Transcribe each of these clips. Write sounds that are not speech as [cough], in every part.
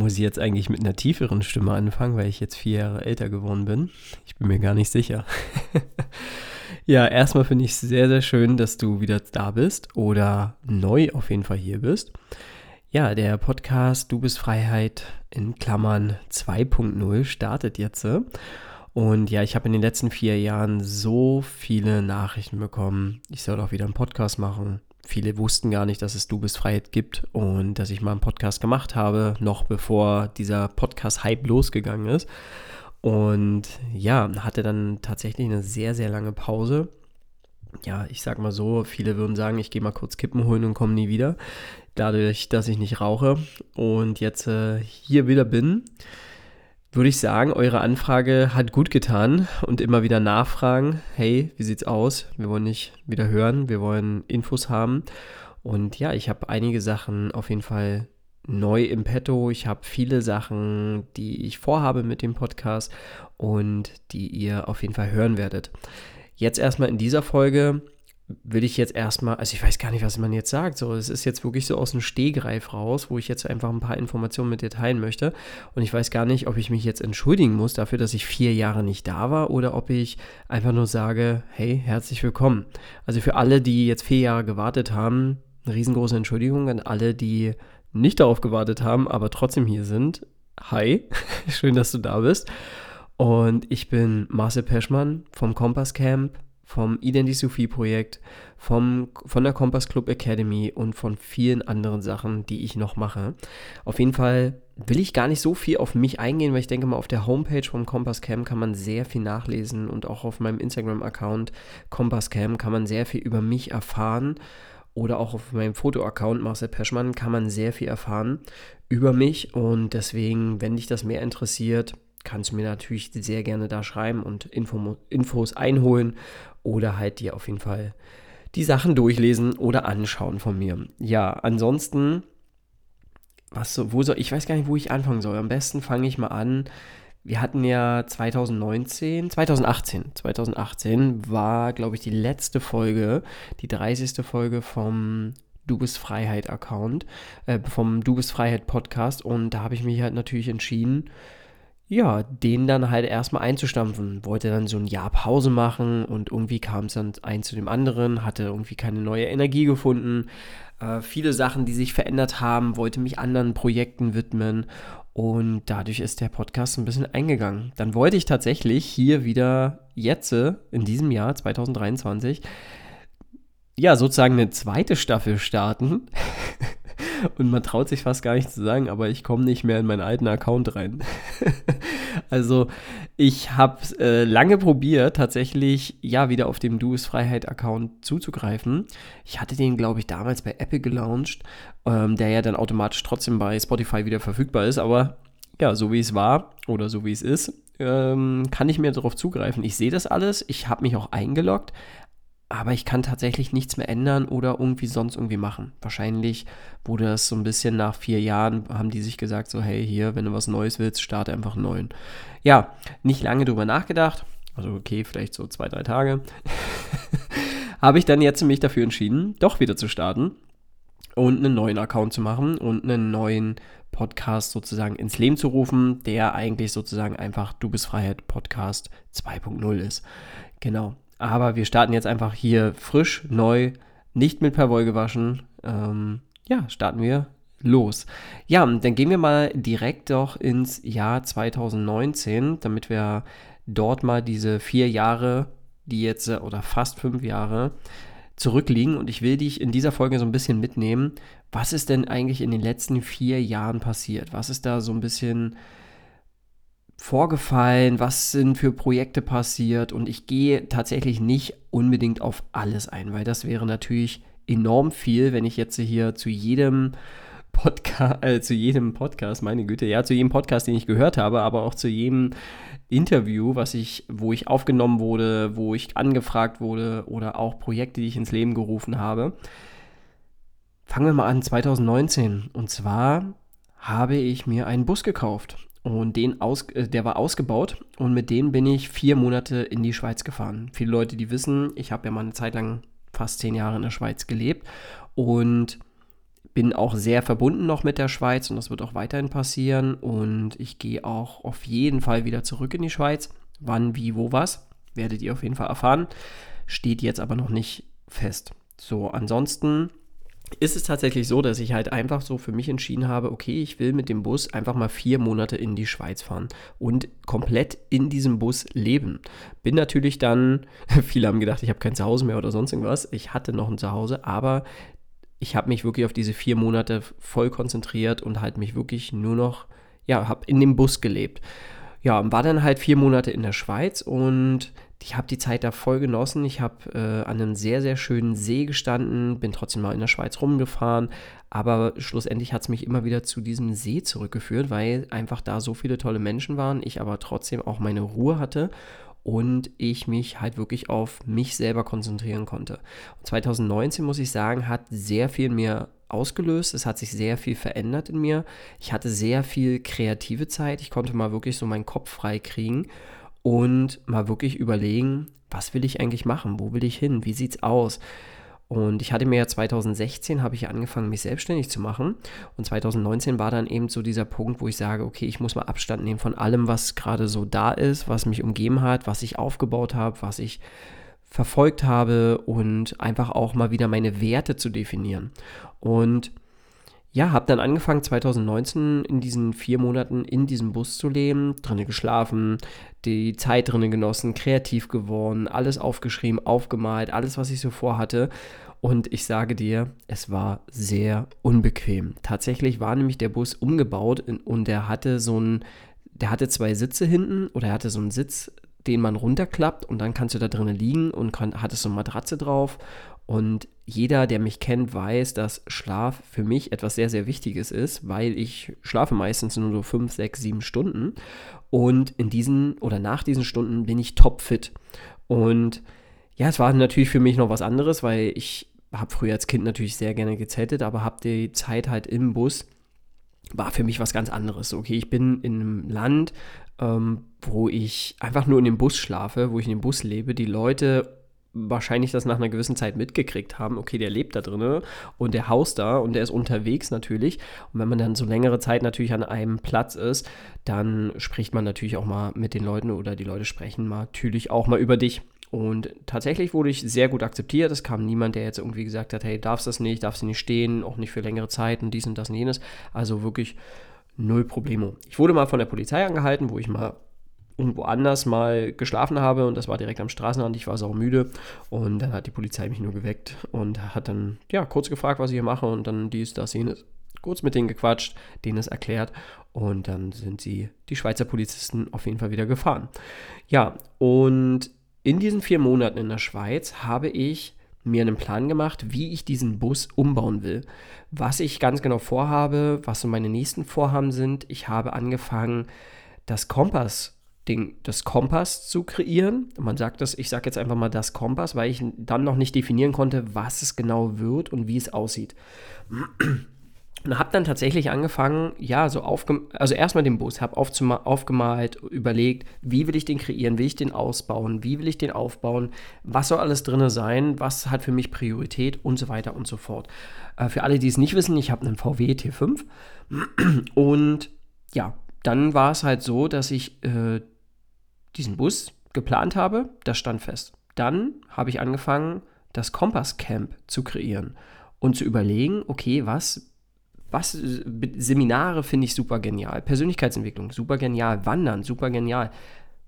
Muss ich jetzt eigentlich mit einer tieferen Stimme anfangen, weil ich jetzt vier Jahre älter geworden bin? Ich bin mir gar nicht sicher. [laughs] Ja, erstmal finde ich es sehr, sehr schön, dass du wieder da bist oder neu auf jeden Fall hier bist. Ja, der Podcast Du bist Freiheit in Klammern 2.0 startet jetzt. Und ja, ich habe in den letzten vier Jahren so viele Nachrichten bekommen. Ich soll auch wieder einen Podcast machen. Viele wussten gar nicht, dass es Du bist Freiheit gibt und dass ich mal einen Podcast gemacht habe, noch bevor dieser Podcast-Hype losgegangen ist. Und ja, hatte dann tatsächlich eine sehr, sehr lange Pause. Ja, ich sag mal so, viele würden sagen, ich gehe mal kurz Kippen holen und komme nie wieder. Dadurch, dass ich nicht rauche und jetzt äh, hier wieder bin, würde ich sagen, eure Anfrage hat gut getan und immer wieder nachfragen, hey, wie sieht's aus? Wir wollen nicht wieder hören, wir wollen Infos haben. Und ja, ich habe einige Sachen auf jeden Fall neu im Petto. Ich habe viele Sachen, die ich vorhabe mit dem Podcast und die ihr auf jeden Fall hören werdet. Jetzt erstmal in dieser Folge will ich jetzt erstmal, also ich weiß gar nicht, was man jetzt sagt. So, es ist jetzt wirklich so aus dem Stehgreif raus, wo ich jetzt einfach ein paar Informationen mit dir teilen möchte. Und ich weiß gar nicht, ob ich mich jetzt entschuldigen muss dafür, dass ich vier Jahre nicht da war oder ob ich einfach nur sage, hey, herzlich willkommen. Also für alle, die jetzt vier Jahre gewartet haben, eine riesengroße Entschuldigung an alle, die nicht darauf gewartet haben, aber trotzdem hier sind. Hi, [laughs] schön, dass du da bist. Und ich bin Marcel Peschmann vom Kompass Camp, vom Identity-Projekt, vom, von der Kompass Club Academy und von vielen anderen Sachen, die ich noch mache. Auf jeden Fall will ich gar nicht so viel auf mich eingehen, weil ich denke mal, auf der Homepage vom Kompass Camp kann man sehr viel nachlesen und auch auf meinem Instagram-Account Kompass Camp kann man sehr viel über mich erfahren oder auch auf meinem Foto-Account Marcel Peschmann kann man sehr viel erfahren über mich und deswegen, wenn dich das mehr interessiert, kannst du mir natürlich sehr gerne da schreiben und Info, Infos einholen oder halt dir auf jeden Fall die Sachen durchlesen oder anschauen von mir. Ja, ansonsten, was so, wo soll, ich weiß gar nicht, wo ich anfangen soll. Am besten fange ich mal an wir hatten ja 2019, 2018, 2018 war, glaube ich, die letzte Folge, die 30. Folge vom Du bist Freiheit Account, äh, vom Du bist Freiheit Podcast und da habe ich mich halt natürlich entschieden, ja, den dann halt erstmal einzustampfen. Wollte dann so ein Jahr Pause machen und irgendwie kam es dann eins zu dem anderen, hatte irgendwie keine neue Energie gefunden. Äh, viele Sachen, die sich verändert haben, wollte mich anderen Projekten widmen und dadurch ist der Podcast ein bisschen eingegangen. Dann wollte ich tatsächlich hier wieder jetzt in diesem Jahr 2023 ja sozusagen eine zweite Staffel starten. [laughs] Und man traut sich fast gar nicht zu sagen, aber ich komme nicht mehr in meinen alten Account rein. [laughs] also ich habe äh, lange probiert, tatsächlich ja wieder auf dem Du Freiheit Account zuzugreifen. Ich hatte den, glaube ich, damals bei Apple gelauncht, ähm, der ja dann automatisch trotzdem bei Spotify wieder verfügbar ist, aber ja, so wie es war oder so wie es ist, ähm, kann ich mir darauf zugreifen. Ich sehe das alles, ich habe mich auch eingeloggt, aber ich kann tatsächlich nichts mehr ändern oder irgendwie sonst irgendwie machen. Wahrscheinlich wurde das so ein bisschen nach vier Jahren, haben die sich gesagt, so hey, hier, wenn du was Neues willst, starte einfach einen neuen. Ja, nicht lange drüber nachgedacht, also okay, vielleicht so zwei, drei Tage, [laughs] habe ich dann jetzt mich dafür entschieden, doch wieder zu starten und einen neuen Account zu machen und einen neuen Podcast sozusagen ins Leben zu rufen, der eigentlich sozusagen einfach Du bist Freiheit Podcast 2.0 ist. Genau. Aber wir starten jetzt einfach hier frisch, neu, nicht mit Perwoll gewaschen. Ähm, ja, starten wir los. Ja, dann gehen wir mal direkt doch ins Jahr 2019, damit wir dort mal diese vier Jahre, die jetzt oder fast fünf Jahre zurückliegen. Und ich will dich in dieser Folge so ein bisschen mitnehmen. Was ist denn eigentlich in den letzten vier Jahren passiert? Was ist da so ein bisschen vorgefallen, was sind für Projekte passiert und ich gehe tatsächlich nicht unbedingt auf alles ein, weil das wäre natürlich enorm viel, wenn ich jetzt hier zu jedem Podcast, [laughs] äh, zu jedem Podcast, meine Güte, ja, zu jedem Podcast, den ich gehört habe, aber auch zu jedem Interview, was ich, wo ich aufgenommen wurde, wo ich angefragt wurde oder auch Projekte, die ich ins Leben gerufen habe. Fangen wir mal an, 2019. Und zwar habe ich mir einen Bus gekauft. Und den aus, äh, der war ausgebaut und mit dem bin ich vier Monate in die Schweiz gefahren. Viele Leute, die wissen, ich habe ja mal eine Zeit lang fast zehn Jahre in der Schweiz gelebt und bin auch sehr verbunden noch mit der Schweiz und das wird auch weiterhin passieren. Und ich gehe auch auf jeden Fall wieder zurück in die Schweiz. Wann, wie, wo, was, werdet ihr auf jeden Fall erfahren. Steht jetzt aber noch nicht fest. So, ansonsten ist es tatsächlich so, dass ich halt einfach so für mich entschieden habe, okay, ich will mit dem Bus einfach mal vier Monate in die Schweiz fahren und komplett in diesem Bus leben. Bin natürlich dann, [laughs] viele haben gedacht, ich habe kein Zuhause mehr oder sonst irgendwas. Ich hatte noch ein Zuhause, aber ich habe mich wirklich auf diese vier Monate voll konzentriert und halt mich wirklich nur noch, ja, habe in dem Bus gelebt. Ja, war dann halt vier Monate in der Schweiz und ich habe die Zeit da voll genossen. Ich habe äh, an einem sehr, sehr schönen See gestanden, bin trotzdem mal in der Schweiz rumgefahren, aber schlussendlich hat es mich immer wieder zu diesem See zurückgeführt, weil einfach da so viele tolle Menschen waren, ich aber trotzdem auch meine Ruhe hatte und ich mich halt wirklich auf mich selber konzentrieren konnte. Und 2019, muss ich sagen, hat sehr viel mehr ausgelöst. Es hat sich sehr viel verändert in mir. Ich hatte sehr viel kreative Zeit. Ich konnte mal wirklich so meinen Kopf frei kriegen und mal wirklich überlegen, was will ich eigentlich machen? Wo will ich hin? Wie sieht's aus? Und ich hatte mir ja 2016 habe ich angefangen, mich selbstständig zu machen. Und 2019 war dann eben so dieser Punkt, wo ich sage, okay, ich muss mal Abstand nehmen von allem, was gerade so da ist, was mich umgeben hat, was ich aufgebaut habe, was ich verfolgt habe und einfach auch mal wieder meine Werte zu definieren. Und ja, habe dann angefangen 2019 in diesen vier Monaten in diesem Bus zu leben, drinnen geschlafen, die Zeit drinnen genossen, kreativ geworden, alles aufgeschrieben, aufgemalt, alles, was ich so vorhatte. Und ich sage dir, es war sehr unbequem. Tatsächlich war nämlich der Bus umgebaut und der hatte so ein, der hatte zwei Sitze hinten oder er hatte so einen Sitz, den man runterklappt und dann kannst du da drinnen liegen und kann, hattest so eine Matratze drauf und jeder, der mich kennt, weiß, dass Schlaf für mich etwas sehr, sehr Wichtiges ist, weil ich schlafe meistens nur so fünf, sechs, sieben Stunden. Und in diesen oder nach diesen Stunden bin ich topfit. Und ja, es war natürlich für mich noch was anderes, weil ich habe früher als Kind natürlich sehr gerne gezeltet, aber habe die Zeit halt im Bus war für mich was ganz anderes. Okay, ich bin in einem Land, ähm, wo ich einfach nur in dem Bus schlafe, wo ich in dem Bus lebe. Die Leute wahrscheinlich das nach einer gewissen Zeit mitgekriegt haben, okay, der lebt da drin und der haust da und der ist unterwegs natürlich. Und wenn man dann so längere Zeit natürlich an einem Platz ist, dann spricht man natürlich auch mal mit den Leuten oder die Leute sprechen natürlich auch mal über dich. Und tatsächlich wurde ich sehr gut akzeptiert. Es kam niemand, der jetzt irgendwie gesagt hat, hey, darfst das nicht, darfst du nicht stehen, auch nicht für längere Zeit und dies und das und jenes. Also wirklich null Probleme. Ich wurde mal von der Polizei angehalten, wo ich mal irgendwo anders mal geschlafen habe und das war direkt am Straßenrand. Ich war saumüde und dann hat die Polizei mich nur geweckt und hat dann ja kurz gefragt, was ich hier mache und dann dies, das, jenes. Kurz mit denen gequatscht, denen es erklärt und dann sind sie, die Schweizer Polizisten, auf jeden Fall wieder gefahren. Ja, und in diesen vier Monaten in der Schweiz habe ich mir einen Plan gemacht, wie ich diesen Bus umbauen will. Was ich ganz genau vorhabe, was so meine nächsten Vorhaben sind. Ich habe angefangen, das Kompass den, das Kompass zu kreieren. Man sagt das, ich sage jetzt einfach mal das Kompass, weil ich dann noch nicht definieren konnte, was es genau wird und wie es aussieht. [clears throat] Und habe dann tatsächlich angefangen, ja, so aufge also erstmal den Bus, habe aufgemalt, überlegt, wie will ich den kreieren, will ich den ausbauen, wie will ich den aufbauen, was soll alles drin sein, was hat für mich Priorität und so weiter und so fort. Äh, für alle, die es nicht wissen, ich habe einen VW T5 und ja, dann war es halt so, dass ich äh, diesen Bus geplant habe, das stand fest. Dann habe ich angefangen, das Kompass-Camp zu kreieren und zu überlegen, okay, was, was Seminare finde ich super genial, Persönlichkeitsentwicklung super genial, Wandern super genial.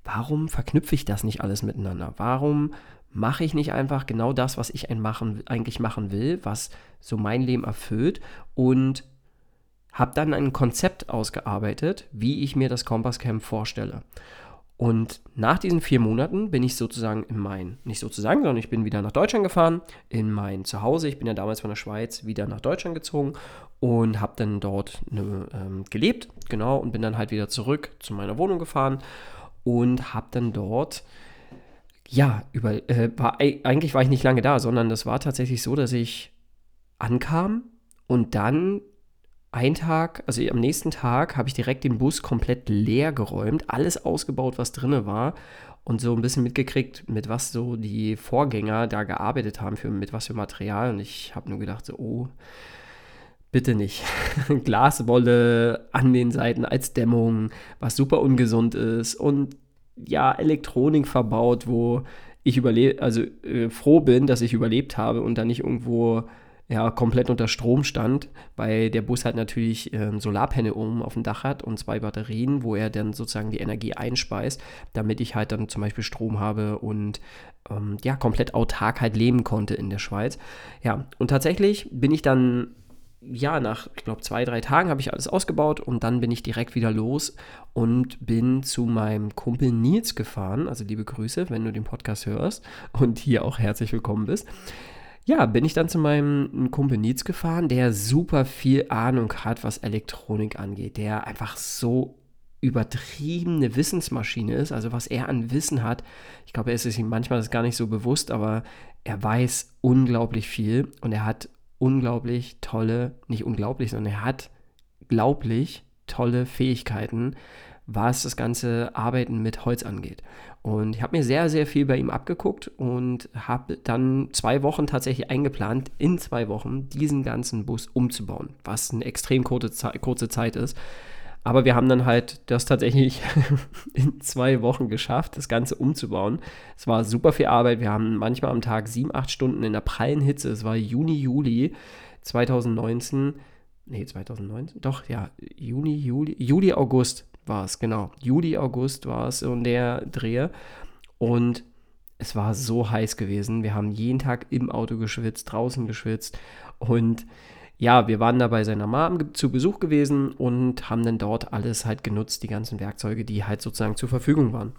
Warum verknüpfe ich das nicht alles miteinander? Warum mache ich nicht einfach genau das, was ich machen, eigentlich machen will, was so mein Leben erfüllt und habe dann ein Konzept ausgearbeitet, wie ich mir das Kompass Camp vorstelle. Und nach diesen vier Monaten bin ich sozusagen in mein, nicht sozusagen, sondern ich bin wieder nach Deutschland gefahren, in mein Zuhause. Ich bin ja damals von der Schweiz wieder nach Deutschland gezogen und habe dann dort ne, ähm, gelebt, genau, und bin dann halt wieder zurück zu meiner Wohnung gefahren und habe dann dort, ja, über, äh, war, eigentlich war ich nicht lange da, sondern das war tatsächlich so, dass ich ankam und dann ein Tag, also am nächsten Tag, habe ich direkt den Bus komplett leer geräumt, alles ausgebaut, was drin war und so ein bisschen mitgekriegt, mit was so die Vorgänger da gearbeitet haben, für, mit was für Material. Und ich habe nur gedacht, so, oh, bitte nicht. [laughs] Glaswolle an den Seiten als Dämmung, was super ungesund ist und ja, Elektronik verbaut, wo ich überlebe, also äh, froh bin, dass ich überlebt habe und da nicht irgendwo ja, komplett unter Strom stand, weil der Bus halt natürlich ähm, Solarpanel oben auf dem Dach hat und zwei Batterien, wo er dann sozusagen die Energie einspeist, damit ich halt dann zum Beispiel Strom habe und ähm, ja, komplett autark halt leben konnte in der Schweiz. Ja, und tatsächlich bin ich dann ja, nach, ich glaube, zwei, drei Tagen habe ich alles ausgebaut und dann bin ich direkt wieder los und bin zu meinem Kumpel Nils gefahren. Also liebe Grüße, wenn du den Podcast hörst und hier auch herzlich willkommen bist ja, bin ich dann zu meinem Kumpel Nils gefahren, der super viel Ahnung hat, was Elektronik angeht, der einfach so übertriebene Wissensmaschine ist, also was er an Wissen hat. Ich glaube, er ist ihm manchmal das gar nicht so bewusst, aber er weiß unglaublich viel und er hat unglaublich tolle, nicht unglaublich, sondern er hat glaublich tolle Fähigkeiten, was das ganze Arbeiten mit Holz angeht. Und ich habe mir sehr, sehr viel bei ihm abgeguckt und habe dann zwei Wochen tatsächlich eingeplant, in zwei Wochen diesen ganzen Bus umzubauen, was eine extrem kurze, Ze kurze Zeit ist. Aber wir haben dann halt das tatsächlich [laughs] in zwei Wochen geschafft, das Ganze umzubauen. Es war super viel Arbeit. Wir haben manchmal am Tag sieben, acht Stunden in der prallen Hitze. Es war Juni, Juli 2019. Nee, 2019? Doch, ja, Juni, Juli, Juli, August war es, genau. Juli, August war es und der Dreh. Und es war so heiß gewesen. Wir haben jeden Tag im Auto geschwitzt, draußen geschwitzt. Und ja, wir waren da bei seiner Mom zu Besuch gewesen und haben dann dort alles halt genutzt, die ganzen Werkzeuge, die halt sozusagen zur Verfügung waren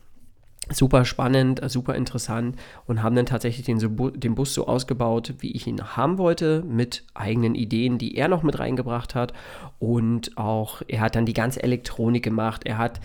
super spannend, super interessant und haben dann tatsächlich den, den, Bus so ausgebaut, wie ich ihn haben wollte, mit eigenen Ideen, die er noch mit reingebracht hat. Und auch, er hat dann die ganze Elektronik gemacht. Er hat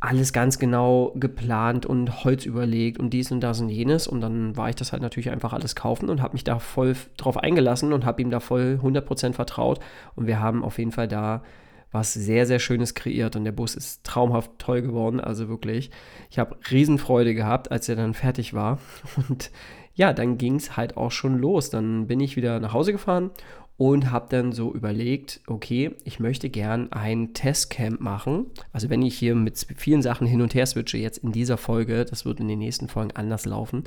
alles ganz genau geplant und Holz überlegt und dies und das und jenes. Und dann war ich das halt natürlich einfach alles kaufen und habe mich da voll drauf eingelassen und habe ihm da voll 100% vertraut. Und wir haben auf jeden Fall da was sehr, sehr Schönes kreiert und der Bus ist traumhaft toll geworden. Also wirklich, ich habe Riesenfreude gehabt, als er dann fertig war. [laughs] Und ja, dann ging es halt auch schon los. Dann bin ich wieder nach Hause gefahren und habe dann so überlegt, okay, ich möchte gern ein Testcamp machen. Also wenn ich hier mit vielen Sachen hin und her switche, jetzt in dieser Folge, das wird in den nächsten Folgen anders laufen.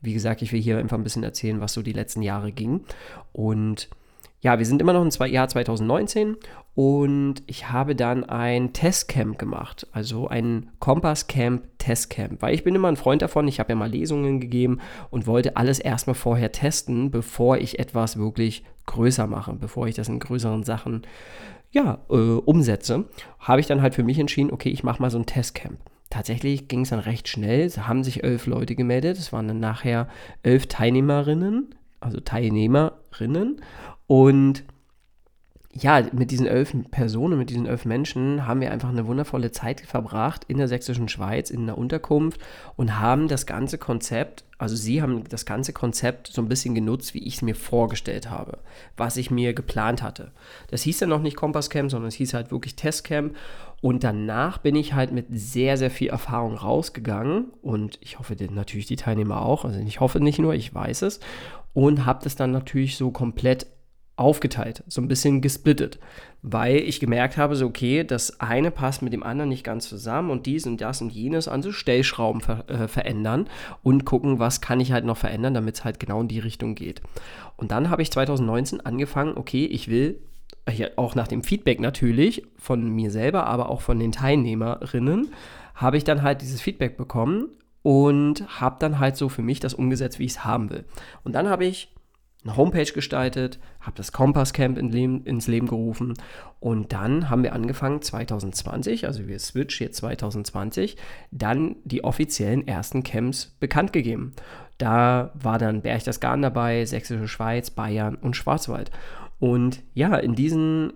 Wie gesagt, ich will hier einfach ein bisschen erzählen, was so die letzten Jahre ging. Und ja, wir sind immer noch im Jahr 2019 und ich habe dann ein Testcamp gemacht, also ein Kompass Camp Testcamp, weil ich bin immer ein Freund davon, ich habe ja mal Lesungen gegeben und wollte alles erstmal vorher testen, bevor ich etwas wirklich größer mache, bevor ich das in größeren Sachen ja, äh, umsetze, habe ich dann halt für mich entschieden, okay, ich mache mal so ein Testcamp. Tatsächlich ging es dann recht schnell, es haben sich elf Leute gemeldet, es waren dann nachher elf Teilnehmerinnen, also Teilnehmerinnen. Und ja, mit diesen elf Personen, mit diesen elf Menschen haben wir einfach eine wundervolle Zeit verbracht in der sächsischen Schweiz, in der Unterkunft und haben das ganze Konzept, also sie haben das ganze Konzept so ein bisschen genutzt, wie ich es mir vorgestellt habe, was ich mir geplant hatte. Das hieß ja noch nicht Kompasscamp, sondern es hieß halt wirklich Testcamp und danach bin ich halt mit sehr, sehr viel Erfahrung rausgegangen und ich hoffe natürlich die Teilnehmer auch, also ich hoffe nicht nur, ich weiß es und habe das dann natürlich so komplett aufgeteilt, so ein bisschen gesplittet, weil ich gemerkt habe, so okay, das eine passt mit dem anderen nicht ganz zusammen und dies und das und jenes an so Stellschrauben ver äh, verändern und gucken, was kann ich halt noch verändern, damit es halt genau in die Richtung geht. Und dann habe ich 2019 angefangen, okay, ich will auch nach dem Feedback natürlich von mir selber, aber auch von den Teilnehmerinnen, habe ich dann halt dieses Feedback bekommen und habe dann halt so für mich das umgesetzt, wie ich es haben will. Und dann habe ich eine Homepage gestaltet, habe das Kompass Camp in Leben, ins Leben gerufen und dann haben wir angefangen 2020, also wir switch jetzt 2020, dann die offiziellen ersten Camps bekannt gegeben. Da war dann Berchtesgaden dabei, Sächsische Schweiz, Bayern und Schwarzwald. Und ja, in diesen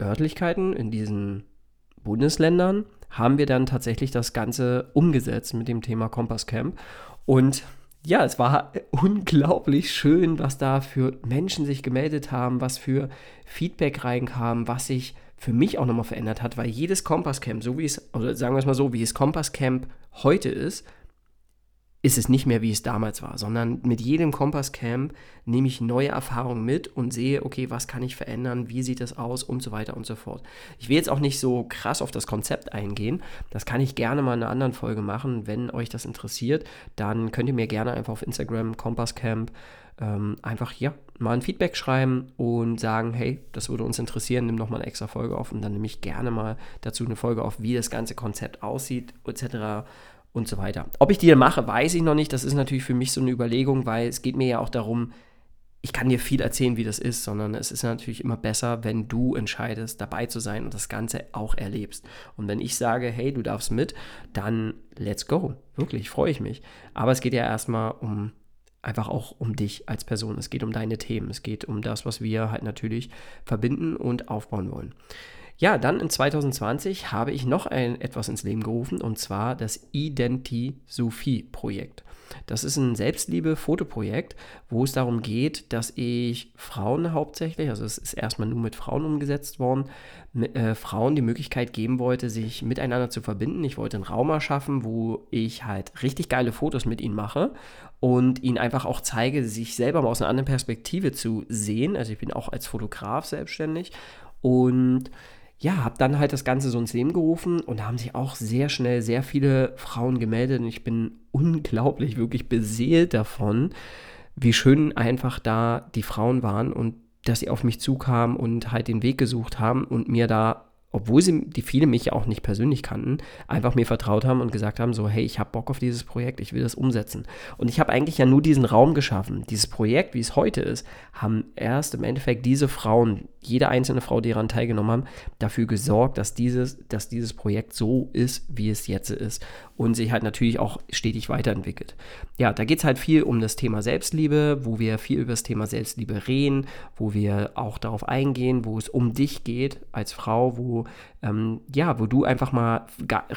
Örtlichkeiten, in diesen Bundesländern haben wir dann tatsächlich das Ganze umgesetzt mit dem Thema Kompass Camp. Und ja, es war [laughs] unglaublich schön, was da für Menschen sich gemeldet haben, was für Feedback reinkam, was sich für mich auch nochmal verändert hat, weil jedes Kompasscamp, so wie es, oder sagen wir es mal so, wie es Kompasscamp heute ist, ist es nicht mehr, wie es damals war, sondern mit jedem Kompasscamp nehme ich neue Erfahrungen mit und sehe, okay, was kann ich verändern, wie sieht das aus und so weiter und so fort. Ich will jetzt auch nicht so krass auf das Konzept eingehen, das kann ich gerne mal in einer anderen Folge machen. Wenn euch das interessiert, dann könnt ihr mir gerne einfach auf Instagram Kompasscamp ähm, einfach ja mal ein Feedback schreiben und sagen, hey, das würde uns interessieren, nimm noch mal eine extra Folge auf und dann nehme ich gerne mal dazu eine Folge auf, wie das ganze Konzept aussieht etc und so weiter. Ob ich die mache, weiß ich noch nicht. Das ist natürlich für mich so eine Überlegung, weil es geht mir ja auch darum, ich kann dir viel erzählen, wie das ist, sondern es ist natürlich immer besser, wenn du entscheidest, dabei zu sein und das Ganze auch erlebst. Und wenn ich sage, hey, du darfst mit, dann let's go. Wirklich, freue ich mich. Aber es geht ja erstmal um einfach auch um dich als Person. Es geht um deine Themen. Es geht um das, was wir halt natürlich verbinden und aufbauen wollen. Ja, dann in 2020 habe ich noch ein, etwas ins Leben gerufen und zwar das Identisophie-Projekt. Das ist ein Selbstliebe-Fotoprojekt, wo es darum geht, dass ich Frauen hauptsächlich, also es ist erstmal nur mit Frauen umgesetzt worden, mit, äh, Frauen die Möglichkeit geben wollte, sich miteinander zu verbinden. Ich wollte einen Raum erschaffen, wo ich halt richtig geile Fotos mit ihnen mache und ihnen einfach auch zeige, sich selber mal aus einer anderen Perspektive zu sehen. Also ich bin auch als Fotograf selbstständig und ja, habe dann halt das Ganze so ins Leben gerufen und da haben sich auch sehr schnell sehr viele Frauen gemeldet und ich bin unglaublich, wirklich beseelt davon, wie schön einfach da die Frauen waren und dass sie auf mich zukamen und halt den Weg gesucht haben und mir da obwohl sie, die viele mich auch nicht persönlich kannten, einfach mir vertraut haben und gesagt haben, so, hey, ich habe Bock auf dieses Projekt, ich will das umsetzen. Und ich habe eigentlich ja nur diesen Raum geschaffen. Dieses Projekt, wie es heute ist, haben erst im Endeffekt diese Frauen, jede einzelne Frau, die daran teilgenommen haben, dafür gesorgt, dass dieses, dass dieses Projekt so ist, wie es jetzt ist und sich halt natürlich auch stetig weiterentwickelt. Ja, da geht es halt viel um das Thema Selbstliebe, wo wir viel über das Thema Selbstliebe reden, wo wir auch darauf eingehen, wo es um dich geht als Frau, wo ähm, ja, wo du einfach mal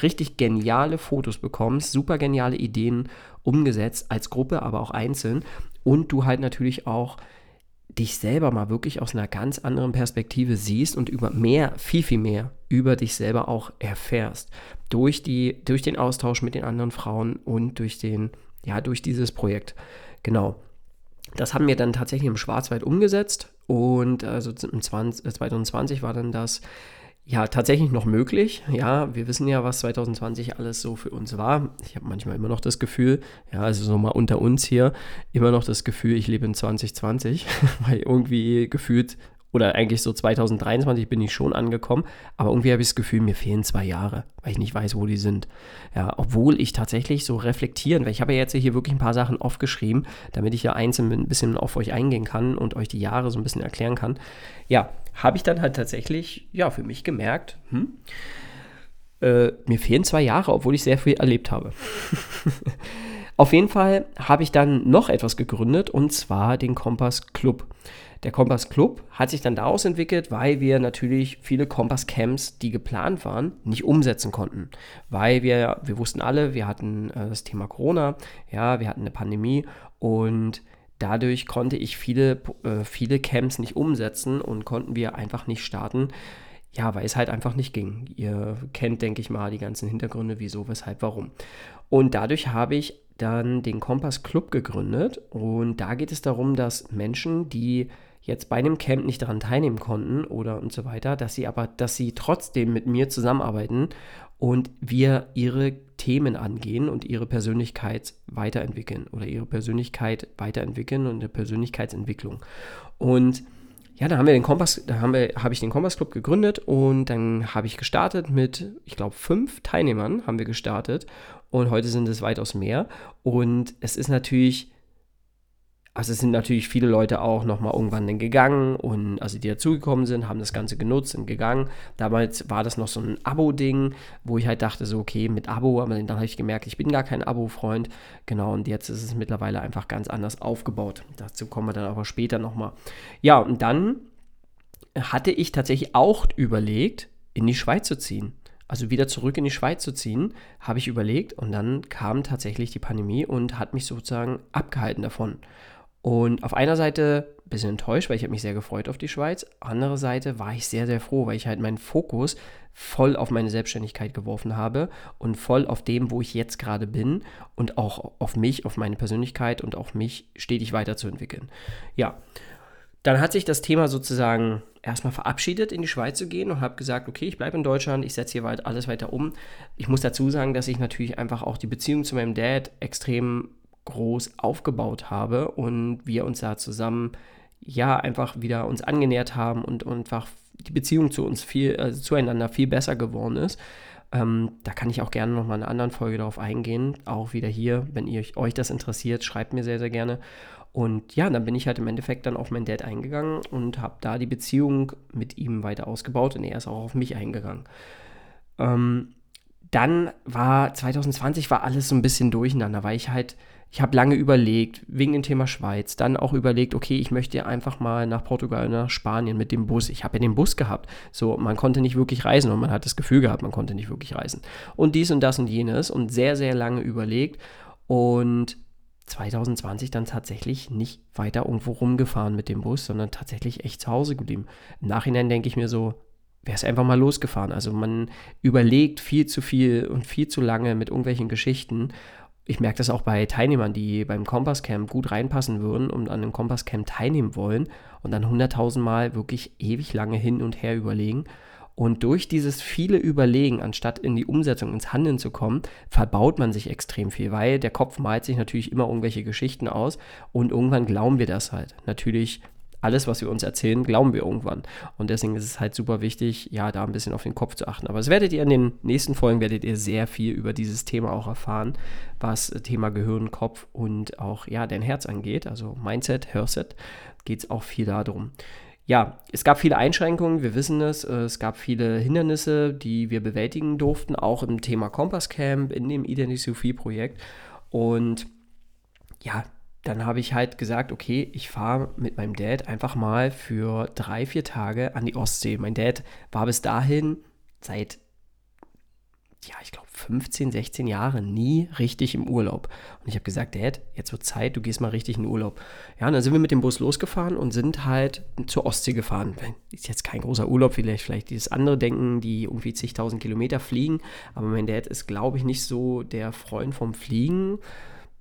richtig geniale Fotos bekommst, super geniale Ideen umgesetzt als Gruppe, aber auch einzeln und du halt natürlich auch dich selber mal wirklich aus einer ganz anderen Perspektive siehst und über mehr, viel, viel mehr über dich selber auch erfährst. Durch, die, durch den Austausch mit den anderen Frauen und durch den, ja, durch dieses Projekt. Genau. Das haben wir dann tatsächlich im Schwarzwald umgesetzt und also im 20, 2020 war dann das ja, tatsächlich noch möglich. Ja, wir wissen ja, was 2020 alles so für uns war. Ich habe manchmal immer noch das Gefühl, ja, also so mal unter uns hier, immer noch das Gefühl, ich lebe in 2020, [laughs] weil irgendwie gefühlt oder eigentlich so 2023 bin ich schon angekommen, aber irgendwie habe ich das Gefühl, mir fehlen zwei Jahre, weil ich nicht weiß, wo die sind. Ja, obwohl ich tatsächlich so reflektieren, weil ich habe ja jetzt hier wirklich ein paar Sachen aufgeschrieben, damit ich ja einzeln ein bisschen auf euch eingehen kann und euch die Jahre so ein bisschen erklären kann. Ja, habe ich dann halt tatsächlich, ja, für mich gemerkt, hm, äh, mir fehlen zwei Jahre, obwohl ich sehr viel erlebt habe. [laughs] Auf jeden Fall habe ich dann noch etwas gegründet und zwar den Kompass Club. Der Kompass Club hat sich dann daraus entwickelt, weil wir natürlich viele Kompass Camps, die geplant waren, nicht umsetzen konnten. Weil wir, wir wussten alle, wir hatten äh, das Thema Corona, ja, wir hatten eine Pandemie und dadurch konnte ich viele, äh, viele Camps nicht umsetzen und konnten wir einfach nicht starten. Ja, weil es halt einfach nicht ging. Ihr kennt, denke ich mal, die ganzen Hintergründe, wieso, weshalb, warum. Und dadurch habe ich dann den Kompass Club gegründet und da geht es darum, dass Menschen, die jetzt bei einem Camp nicht daran teilnehmen konnten oder und so weiter, dass sie aber, dass sie trotzdem mit mir zusammenarbeiten und wir ihre Themen angehen und ihre Persönlichkeit weiterentwickeln oder ihre Persönlichkeit weiterentwickeln und eine Persönlichkeitsentwicklung. Und ja, da haben wir den Kompass, da haben wir, habe ich den Kompass Club gegründet und dann habe ich gestartet mit, ich glaube, fünf Teilnehmern haben wir gestartet und heute sind es weitaus mehr. Und es ist natürlich also es sind natürlich viele Leute auch nochmal irgendwann dann gegangen und also die dazugekommen sind, haben das Ganze genutzt, sind gegangen. Damals war das noch so ein Abo-Ding, wo ich halt dachte, so okay, mit Abo, aber dann habe ich gemerkt, ich bin gar kein Abo-Freund. Genau, und jetzt ist es mittlerweile einfach ganz anders aufgebaut. Dazu kommen wir dann aber später nochmal. Ja, und dann hatte ich tatsächlich auch überlegt, in die Schweiz zu ziehen also wieder zurück in die Schweiz zu ziehen, habe ich überlegt und dann kam tatsächlich die Pandemie und hat mich sozusagen abgehalten davon. Und auf einer Seite ein bisschen enttäuscht, weil ich habe mich sehr gefreut auf die Schweiz. Andere Seite war ich sehr, sehr froh, weil ich halt meinen Fokus voll auf meine Selbstständigkeit geworfen habe und voll auf dem, wo ich jetzt gerade bin und auch auf mich, auf meine Persönlichkeit und auch mich stetig weiterzuentwickeln. Ja, dann hat sich das Thema sozusagen erstmal verabschiedet, in die Schweiz zu gehen und habe gesagt, okay, ich bleibe in Deutschland, ich setze hier weit alles weiter um. Ich muss dazu sagen, dass ich natürlich einfach auch die Beziehung zu meinem Dad extrem groß aufgebaut habe und wir uns da zusammen ja einfach wieder uns angenähert haben und, und einfach die Beziehung zu uns viel, also zueinander viel besser geworden ist. Ähm, da kann ich auch gerne nochmal in einer anderen Folge darauf eingehen. Auch wieder hier, wenn ihr euch das interessiert, schreibt mir sehr, sehr gerne. Und ja, dann bin ich halt im Endeffekt dann auf meinen Dad eingegangen und habe da die Beziehung mit ihm weiter ausgebaut und er ist auch auf mich eingegangen. Ähm, dann war 2020 war alles so ein bisschen durcheinander, weil ich halt ich habe lange überlegt, wegen dem Thema Schweiz, dann auch überlegt, okay, ich möchte einfach mal nach Portugal, nach Spanien mit dem Bus. Ich habe ja den Bus gehabt. So, man konnte nicht wirklich reisen und man hat das Gefühl gehabt, man konnte nicht wirklich reisen. Und dies und das und jenes und sehr, sehr lange überlegt und 2020 dann tatsächlich nicht weiter irgendwo rumgefahren mit dem Bus, sondern tatsächlich echt zu Hause geblieben. Im Nachhinein denke ich mir so, wäre es einfach mal losgefahren. Also man überlegt viel zu viel und viel zu lange mit irgendwelchen Geschichten ich merke das auch bei Teilnehmern, die beim Kompasscamp gut reinpassen würden und an einem Kompasscamp teilnehmen wollen und dann hunderttausend Mal wirklich ewig lange hin und her überlegen. Und durch dieses viele Überlegen, anstatt in die Umsetzung, ins Handeln zu kommen, verbaut man sich extrem viel, weil der Kopf malt sich natürlich immer irgendwelche Geschichten aus und irgendwann glauben wir das halt. Natürlich alles, was wir uns erzählen, glauben wir irgendwann. Und deswegen ist es halt super wichtig, ja, da ein bisschen auf den Kopf zu achten. Aber es werdet ihr in den nächsten Folgen, werdet ihr sehr viel über dieses Thema auch erfahren, was Thema Gehirn, Kopf und auch, ja, dein Herz angeht. Also Mindset, Hörset, geht es auch viel darum. Ja, es gab viele Einschränkungen, wir wissen es. Es gab viele Hindernisse, die wir bewältigen durften, auch im Thema Kompass Camp, in dem Identity Sophie Projekt. Und ja, dann habe ich halt gesagt, okay, ich fahre mit meinem Dad einfach mal für drei, vier Tage an die Ostsee. Mein Dad war bis dahin seit, ja, ich glaube 15, 16 Jahren nie richtig im Urlaub. Und ich habe gesagt, Dad, jetzt wird Zeit, du gehst mal richtig in den Urlaub. Ja, und dann sind wir mit dem Bus losgefahren und sind halt zur Ostsee gefahren. Ist jetzt kein großer Urlaub, vielleicht, vielleicht dieses andere denken, die irgendwie zigtausend Kilometer fliegen. Aber mein Dad ist, glaube ich, nicht so der Freund vom Fliegen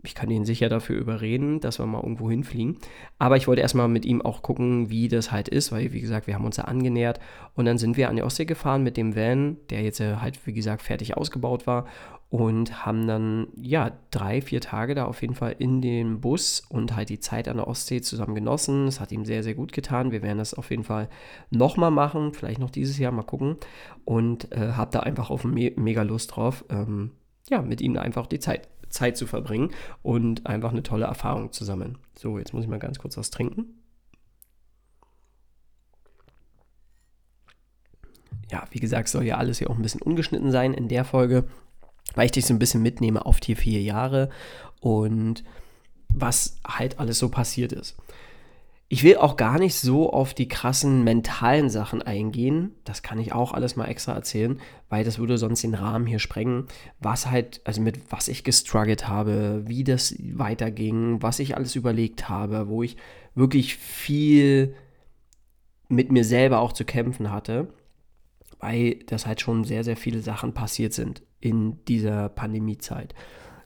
ich kann ihn sicher dafür überreden, dass wir mal irgendwo hinfliegen. Aber ich wollte erstmal mit ihm auch gucken, wie das halt ist, weil, wie gesagt, wir haben uns da angenähert. Und dann sind wir an die Ostsee gefahren mit dem Van, der jetzt halt, wie gesagt, fertig ausgebaut war. Und haben dann, ja, drei, vier Tage da auf jeden Fall in dem Bus und halt die Zeit an der Ostsee zusammen genossen. Es hat ihm sehr, sehr gut getan. Wir werden das auf jeden Fall nochmal machen, vielleicht noch dieses Jahr mal gucken. Und äh, habe da einfach auf me mega Lust drauf, ähm, ja, mit ihm einfach die Zeit Zeit zu verbringen und einfach eine tolle Erfahrung zu sammeln. So, jetzt muss ich mal ganz kurz was trinken. Ja, wie gesagt, soll ja alles hier auch ein bisschen ungeschnitten sein in der Folge, weil ich dich so ein bisschen mitnehme auf die vier Jahre und was halt alles so passiert ist. Ich will auch gar nicht so auf die krassen mentalen Sachen eingehen. Das kann ich auch alles mal extra erzählen, weil das würde sonst den Rahmen hier sprengen. Was halt, also mit was ich gestruggelt habe, wie das weiterging, was ich alles überlegt habe, wo ich wirklich viel mit mir selber auch zu kämpfen hatte, weil das halt schon sehr, sehr viele Sachen passiert sind in dieser Pandemiezeit.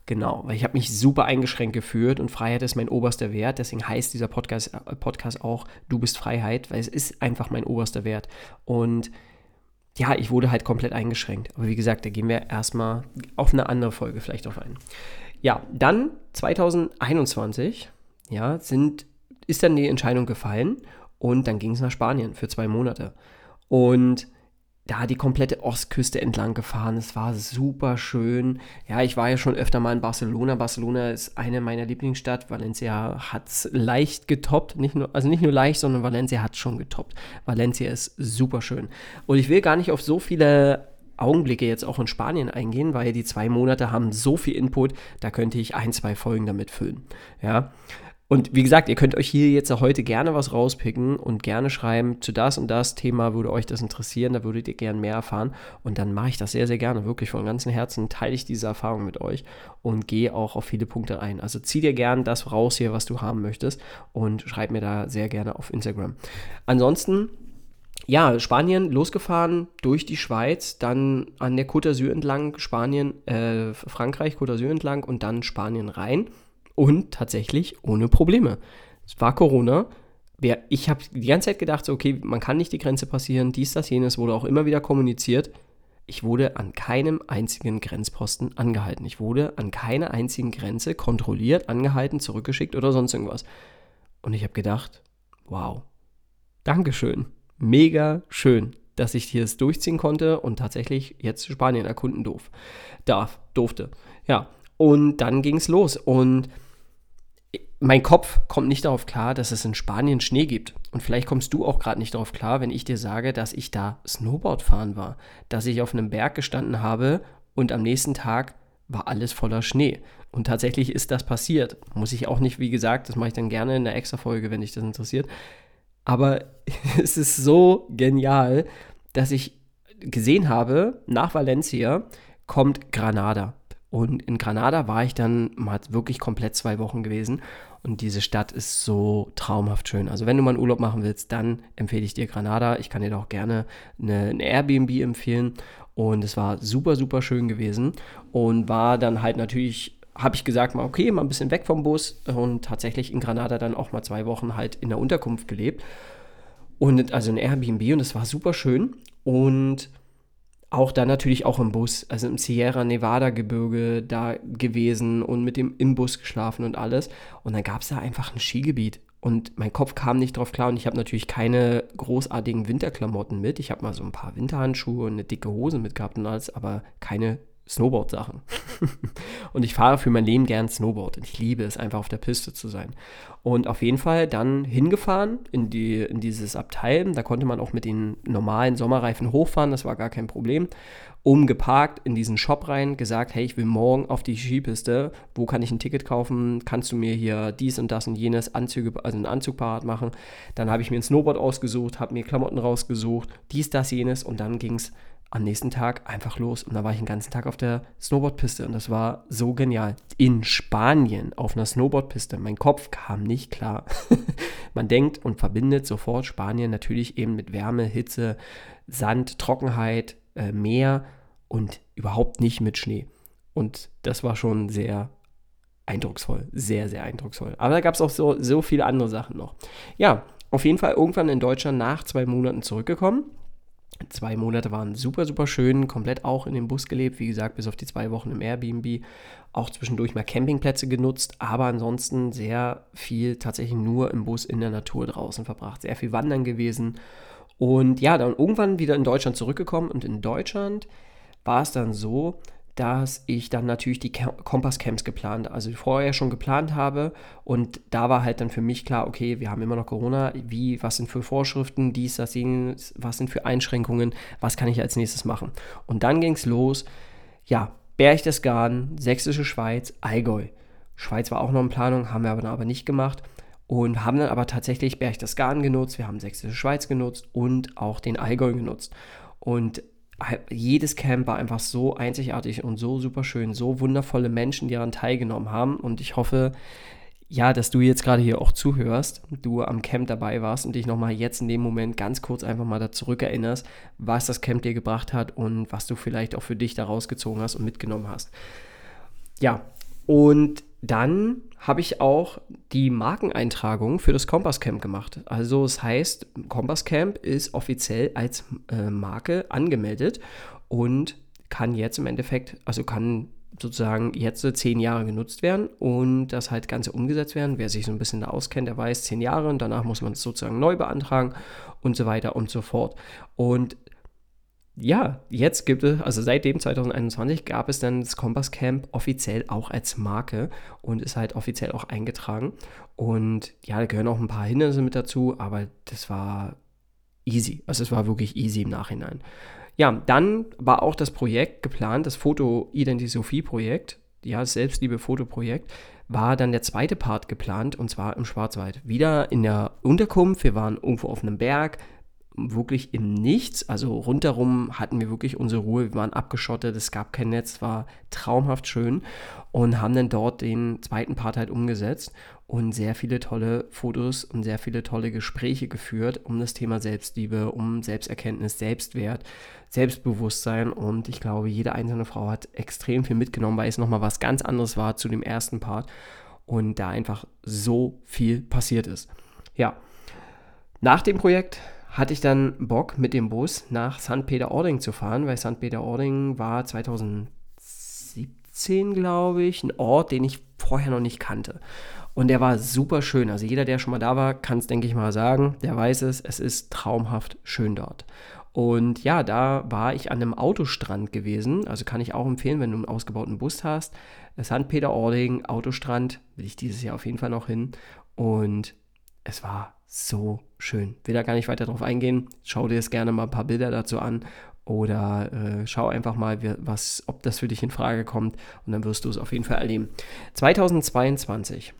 Genau, weil ich habe mich super eingeschränkt gefühlt und Freiheit ist mein oberster Wert. Deswegen heißt dieser Podcast, äh, Podcast auch Du bist Freiheit, weil es ist einfach mein oberster Wert. Und ja, ich wurde halt komplett eingeschränkt. Aber wie gesagt, da gehen wir erstmal auf eine andere Folge vielleicht auf ein. Ja, dann 2021, ja, sind, ist dann die Entscheidung gefallen und dann ging es nach Spanien für zwei Monate. Und da die komplette Ostküste entlang gefahren. Es war super schön. Ja, ich war ja schon öfter mal in Barcelona. Barcelona ist eine meiner Lieblingsstadt. Valencia hat es leicht getoppt. Nicht nur, also nicht nur leicht, sondern Valencia hat es schon getoppt. Valencia ist super schön. Und ich will gar nicht auf so viele Augenblicke jetzt auch in Spanien eingehen, weil die zwei Monate haben so viel Input, da könnte ich ein, zwei Folgen damit füllen. Ja. Und wie gesagt, ihr könnt euch hier jetzt heute gerne was rauspicken und gerne schreiben, zu das und das Thema würde euch das interessieren, da würdet ihr gerne mehr erfahren. Und dann mache ich das sehr, sehr gerne, wirklich von ganzem Herzen teile ich diese Erfahrung mit euch und gehe auch auf viele Punkte ein. Also zieh dir gerne das raus hier, was du haben möchtest und schreib mir da sehr gerne auf Instagram. Ansonsten ja, Spanien losgefahren durch die Schweiz, dann an der Côte d'Azur entlang, Spanien, äh, Frankreich, Côte d'Azur entlang und dann Spanien rein und tatsächlich ohne Probleme. Es war Corona. Ich habe die ganze Zeit gedacht, so, okay, man kann nicht die Grenze passieren, dies, das, jenes, wurde auch immer wieder kommuniziert. Ich wurde an keinem einzigen Grenzposten angehalten. Ich wurde an keiner einzigen Grenze kontrolliert, angehalten, zurückgeschickt oder sonst irgendwas. Und ich habe gedacht, wow, Dankeschön mega schön, dass ich hier es durchziehen konnte und tatsächlich jetzt Spanien erkunden durf, darf, durfte. Ja, und dann ging es los und mein Kopf kommt nicht darauf klar, dass es in Spanien Schnee gibt. Und vielleicht kommst du auch gerade nicht darauf klar, wenn ich dir sage, dass ich da Snowboard fahren war. Dass ich auf einem Berg gestanden habe und am nächsten Tag war alles voller Schnee. Und tatsächlich ist das passiert. Muss ich auch nicht, wie gesagt, das mache ich dann gerne in der extra Folge, wenn dich das interessiert. Aber [laughs] es ist so genial, dass ich gesehen habe, nach Valencia kommt Granada. Und in Granada war ich dann mal wirklich komplett zwei Wochen gewesen. Und diese Stadt ist so traumhaft schön. Also wenn du mal einen Urlaub machen willst, dann empfehle ich dir Granada. Ich kann dir auch gerne eine, eine Airbnb empfehlen. Und es war super, super schön gewesen. Und war dann halt natürlich habe ich gesagt, mal okay, mal ein bisschen weg vom Bus und tatsächlich in Granada dann auch mal zwei Wochen halt in der Unterkunft gelebt. Und also in Airbnb und es war super schön. Und auch dann natürlich auch im Bus, also im Sierra Nevada Gebirge da gewesen und mit dem im Bus geschlafen und alles. Und dann gab es da einfach ein Skigebiet. Und mein Kopf kam nicht drauf klar und ich habe natürlich keine großartigen Winterklamotten mit. Ich habe mal so ein paar Winterhandschuhe und eine dicke Hose mitgehabt und alles, aber keine Snowboard-Sachen. [laughs] und ich fahre für mein Leben gern Snowboard. Und ich liebe es, einfach auf der Piste zu sein. Und auf jeden Fall dann hingefahren in, die, in dieses Abteil. Da konnte man auch mit den normalen Sommerreifen hochfahren, das war gar kein Problem. Umgeparkt in diesen Shop rein, gesagt, hey, ich will morgen auf die Skipiste. Wo kann ich ein Ticket kaufen? Kannst du mir hier dies und das und jenes Anzüge, also einen Anzug parat machen? Dann habe ich mir ein Snowboard ausgesucht, habe mir Klamotten rausgesucht, dies, das, jenes. Und dann ging es am nächsten Tag einfach los und da war ich den ganzen Tag auf der Snowboardpiste und das war so genial. In Spanien auf einer Snowboardpiste. Mein Kopf kam nicht klar. [laughs] Man denkt und verbindet sofort Spanien natürlich eben mit Wärme, Hitze, Sand, Trockenheit, äh, Meer und überhaupt nicht mit Schnee. Und das war schon sehr eindrucksvoll, sehr, sehr eindrucksvoll. Aber da gab es auch so, so viele andere Sachen noch. Ja, auf jeden Fall irgendwann in Deutschland nach zwei Monaten zurückgekommen Zwei Monate waren super, super schön, komplett auch in dem Bus gelebt, wie gesagt, bis auf die zwei Wochen im Airbnb, auch zwischendurch mal Campingplätze genutzt, aber ansonsten sehr viel tatsächlich nur im Bus in der Natur draußen verbracht, sehr viel wandern gewesen. Und ja, dann irgendwann wieder in Deutschland zurückgekommen. Und in Deutschland war es dann so, dass ich dann natürlich die Kompasscamps geplant, also vorher schon geplant habe. Und da war halt dann für mich klar, okay, wir haben immer noch Corona, wie, was sind für Vorschriften, dies, das, jenes, was sind für Einschränkungen, was kann ich als nächstes machen? Und dann ging es los, ja, Berchtesgaden, Sächsische Schweiz, Allgäu. Schweiz war auch noch in Planung, haben wir aber, aber nicht gemacht. Und haben dann aber tatsächlich Berchtesgaden genutzt, wir haben Sächsische Schweiz genutzt und auch den Allgäu genutzt. Und jedes Camp war einfach so einzigartig und so super schön, so wundervolle Menschen, die daran teilgenommen haben. Und ich hoffe, ja, dass du jetzt gerade hier auch zuhörst, du am Camp dabei warst und dich nochmal jetzt in dem Moment ganz kurz einfach mal da zurückerinnerst, was das Camp dir gebracht hat und was du vielleicht auch für dich da rausgezogen hast und mitgenommen hast. Ja, und dann habe ich auch die Markeneintragung für das Kompass Camp gemacht. Also es das heißt, Kompass Camp ist offiziell als äh, Marke angemeldet und kann jetzt im Endeffekt, also kann sozusagen jetzt zehn Jahre genutzt werden und das halt Ganze umgesetzt werden. Wer sich so ein bisschen da auskennt, der weiß, zehn Jahre und danach muss man es sozusagen neu beantragen und so weiter und so fort. Und ja, jetzt gibt es, also seitdem 2021 gab es dann das Kompass Camp offiziell auch als Marke und ist halt offiziell auch eingetragen. Und ja, da gehören auch ein paar Hindernisse mit dazu, aber das war easy. Also es war wirklich easy im Nachhinein. Ja, dann war auch das Projekt geplant, das Foto-Identisophie-Projekt, ja, das Selbstliebe-Fotoprojekt, war dann der zweite Part geplant und zwar im Schwarzwald. Wieder in der Unterkunft, wir waren irgendwo auf einem Berg, wirklich im Nichts. Also rundherum hatten wir wirklich unsere Ruhe. Wir waren abgeschottet, es gab kein Netz, war traumhaft schön und haben dann dort den zweiten Part halt umgesetzt und sehr viele tolle Fotos und sehr viele tolle Gespräche geführt um das Thema Selbstliebe, um Selbsterkenntnis, Selbstwert, Selbstbewusstsein und ich glaube, jede einzelne Frau hat extrem viel mitgenommen, weil es nochmal was ganz anderes war zu dem ersten Part und da einfach so viel passiert ist. Ja, nach dem Projekt hatte ich dann Bock, mit dem Bus nach St. Peter-Ording zu fahren, weil St. Peter-Ording war 2017, glaube ich, ein Ort, den ich vorher noch nicht kannte. Und der war super schön. Also jeder, der schon mal da war, kann es, denke ich mal, sagen. Der weiß es. Es ist traumhaft schön dort. Und ja, da war ich an einem Autostrand gewesen. Also kann ich auch empfehlen, wenn du einen ausgebauten Bus hast. St. Peter-Ording, Autostrand, will ich dieses Jahr auf jeden Fall noch hin. Und es war so schön. Will da gar nicht weiter drauf eingehen. Schau dir jetzt gerne mal ein paar Bilder dazu an oder äh, schau einfach mal, was, ob das für dich in Frage kommt und dann wirst du es auf jeden Fall erleben. 2022,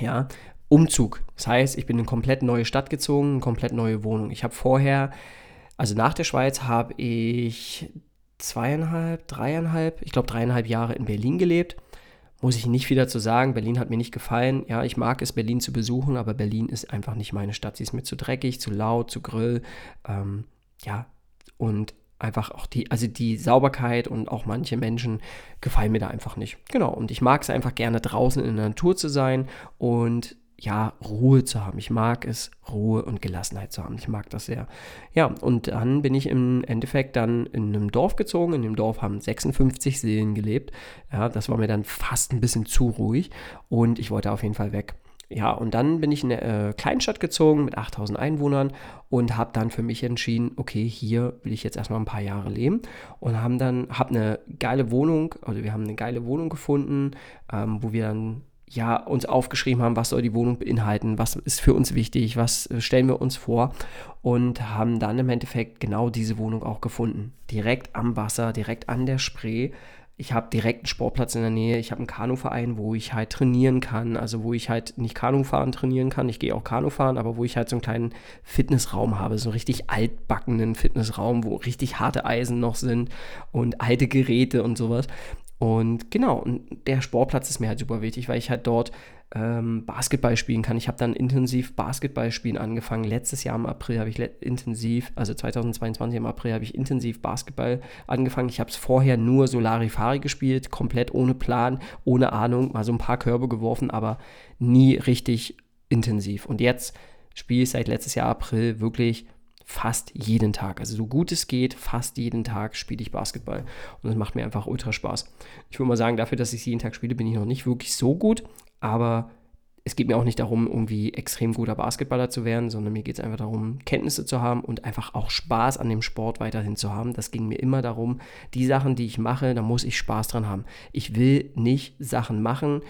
ja, Umzug. Das heißt, ich bin in eine komplett neue Stadt gezogen, eine komplett neue Wohnung. Ich habe vorher, also nach der Schweiz, habe ich zweieinhalb, dreieinhalb, ich glaube dreieinhalb Jahre in Berlin gelebt muss ich nicht viel dazu sagen. Berlin hat mir nicht gefallen. Ja, ich mag es, Berlin zu besuchen, aber Berlin ist einfach nicht meine Stadt. Sie ist mir zu dreckig, zu laut, zu grill. Ähm, ja, und einfach auch die, also die Sauberkeit und auch manche Menschen gefallen mir da einfach nicht. Genau, und ich mag es einfach gerne draußen in der Natur zu sein und ja, Ruhe zu haben. Ich mag es, Ruhe und Gelassenheit zu haben. Ich mag das sehr. Ja, und dann bin ich im Endeffekt dann in einem Dorf gezogen. In dem Dorf haben 56 Seelen gelebt. Ja, das war mir dann fast ein bisschen zu ruhig und ich wollte auf jeden Fall weg. Ja, und dann bin ich in eine äh, Kleinstadt gezogen mit 8000 Einwohnern und habe dann für mich entschieden, okay, hier will ich jetzt erstmal ein paar Jahre leben und haben dann, habe eine geile Wohnung, also wir haben eine geile Wohnung gefunden, ähm, wo wir dann ja, uns aufgeschrieben haben, was soll die Wohnung beinhalten, was ist für uns wichtig, was äh, stellen wir uns vor und haben dann im Endeffekt genau diese Wohnung auch gefunden. Direkt am Wasser, direkt an der Spree. Ich habe direkt einen Sportplatz in der Nähe. Ich habe einen Kanuverein, wo ich halt trainieren kann. Also wo ich halt nicht Kanufahren trainieren kann. Ich gehe auch Kanufahren, aber wo ich halt so einen kleinen Fitnessraum habe. So einen richtig altbackenen Fitnessraum, wo richtig harte Eisen noch sind und alte Geräte und sowas. Und genau, und der Sportplatz ist mir halt super wichtig, weil ich halt dort ähm, Basketball spielen kann. Ich habe dann intensiv Basketball spielen angefangen. Letztes Jahr im April habe ich intensiv, also 2022 im April habe ich intensiv Basketball angefangen. Ich habe es vorher nur Solarifari gespielt, komplett ohne Plan, ohne Ahnung, mal so ein paar Körbe geworfen, aber nie richtig intensiv. Und jetzt spiele ich seit letztes Jahr April wirklich fast jeden Tag. Also so gut es geht, fast jeden Tag spiele ich Basketball. Und das macht mir einfach ultra Spaß. Ich würde mal sagen, dafür, dass ich es jeden Tag spiele, bin ich noch nicht wirklich so gut. Aber es geht mir auch nicht darum, irgendwie extrem guter Basketballer zu werden, sondern mir geht es einfach darum, Kenntnisse zu haben und einfach auch Spaß an dem Sport weiterhin zu haben. Das ging mir immer darum, die Sachen, die ich mache, da muss ich Spaß dran haben. Ich will nicht Sachen machen,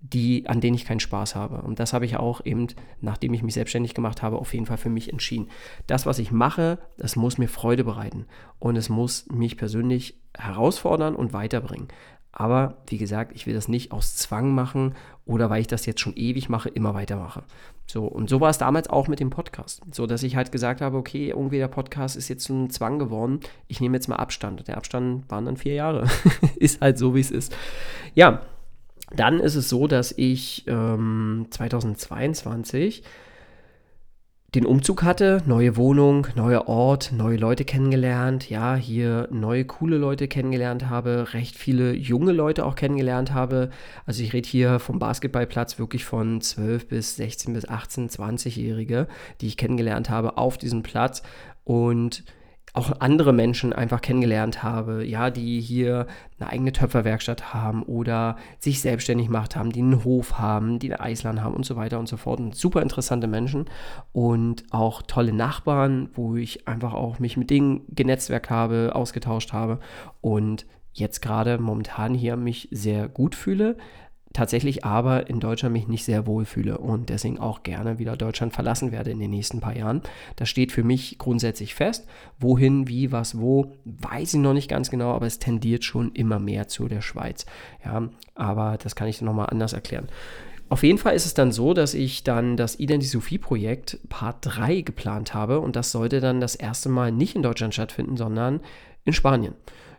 die, an denen ich keinen Spaß habe. Und das habe ich auch eben, nachdem ich mich selbstständig gemacht habe, auf jeden Fall für mich entschieden. Das, was ich mache, das muss mir Freude bereiten und es muss mich persönlich herausfordern und weiterbringen. Aber wie gesagt, ich will das nicht aus Zwang machen oder weil ich das jetzt schon ewig mache, immer weitermache. So, und so war es damals auch mit dem Podcast. So, dass ich halt gesagt habe, okay, irgendwie der Podcast ist jetzt ein Zwang geworden. Ich nehme jetzt mal Abstand. Der Abstand waren dann vier Jahre. [laughs] ist halt so, wie es ist. Ja, dann ist es so, dass ich ähm, 2022 den Umzug hatte, neue Wohnung, neuer Ort, neue Leute kennengelernt, ja, hier neue coole Leute kennengelernt habe, recht viele junge Leute auch kennengelernt habe. Also ich rede hier vom Basketballplatz wirklich von 12 bis 16 bis 18, 20-Jährige, die ich kennengelernt habe auf diesem Platz und auch andere Menschen einfach kennengelernt habe, ja, die hier eine eigene Töpferwerkstatt haben oder sich selbstständig gemacht haben, die einen Hof haben, die ein Eisland haben und so weiter und so fort. Und super interessante Menschen und auch tolle Nachbarn, wo ich einfach auch mich mit denen genetzwerkt habe, ausgetauscht habe und jetzt gerade momentan hier mich sehr gut fühle, tatsächlich aber in Deutschland mich nicht sehr wohl fühle und deswegen auch gerne wieder Deutschland verlassen werde in den nächsten paar Jahren. Das steht für mich grundsätzlich fest. Wohin, wie, was, wo, weiß ich noch nicht ganz genau, aber es tendiert schon immer mehr zu der Schweiz. Ja, aber das kann ich nochmal anders erklären. Auf jeden Fall ist es dann so, dass ich dann das Identisophie-Projekt Part 3 geplant habe und das sollte dann das erste Mal nicht in Deutschland stattfinden, sondern in Spanien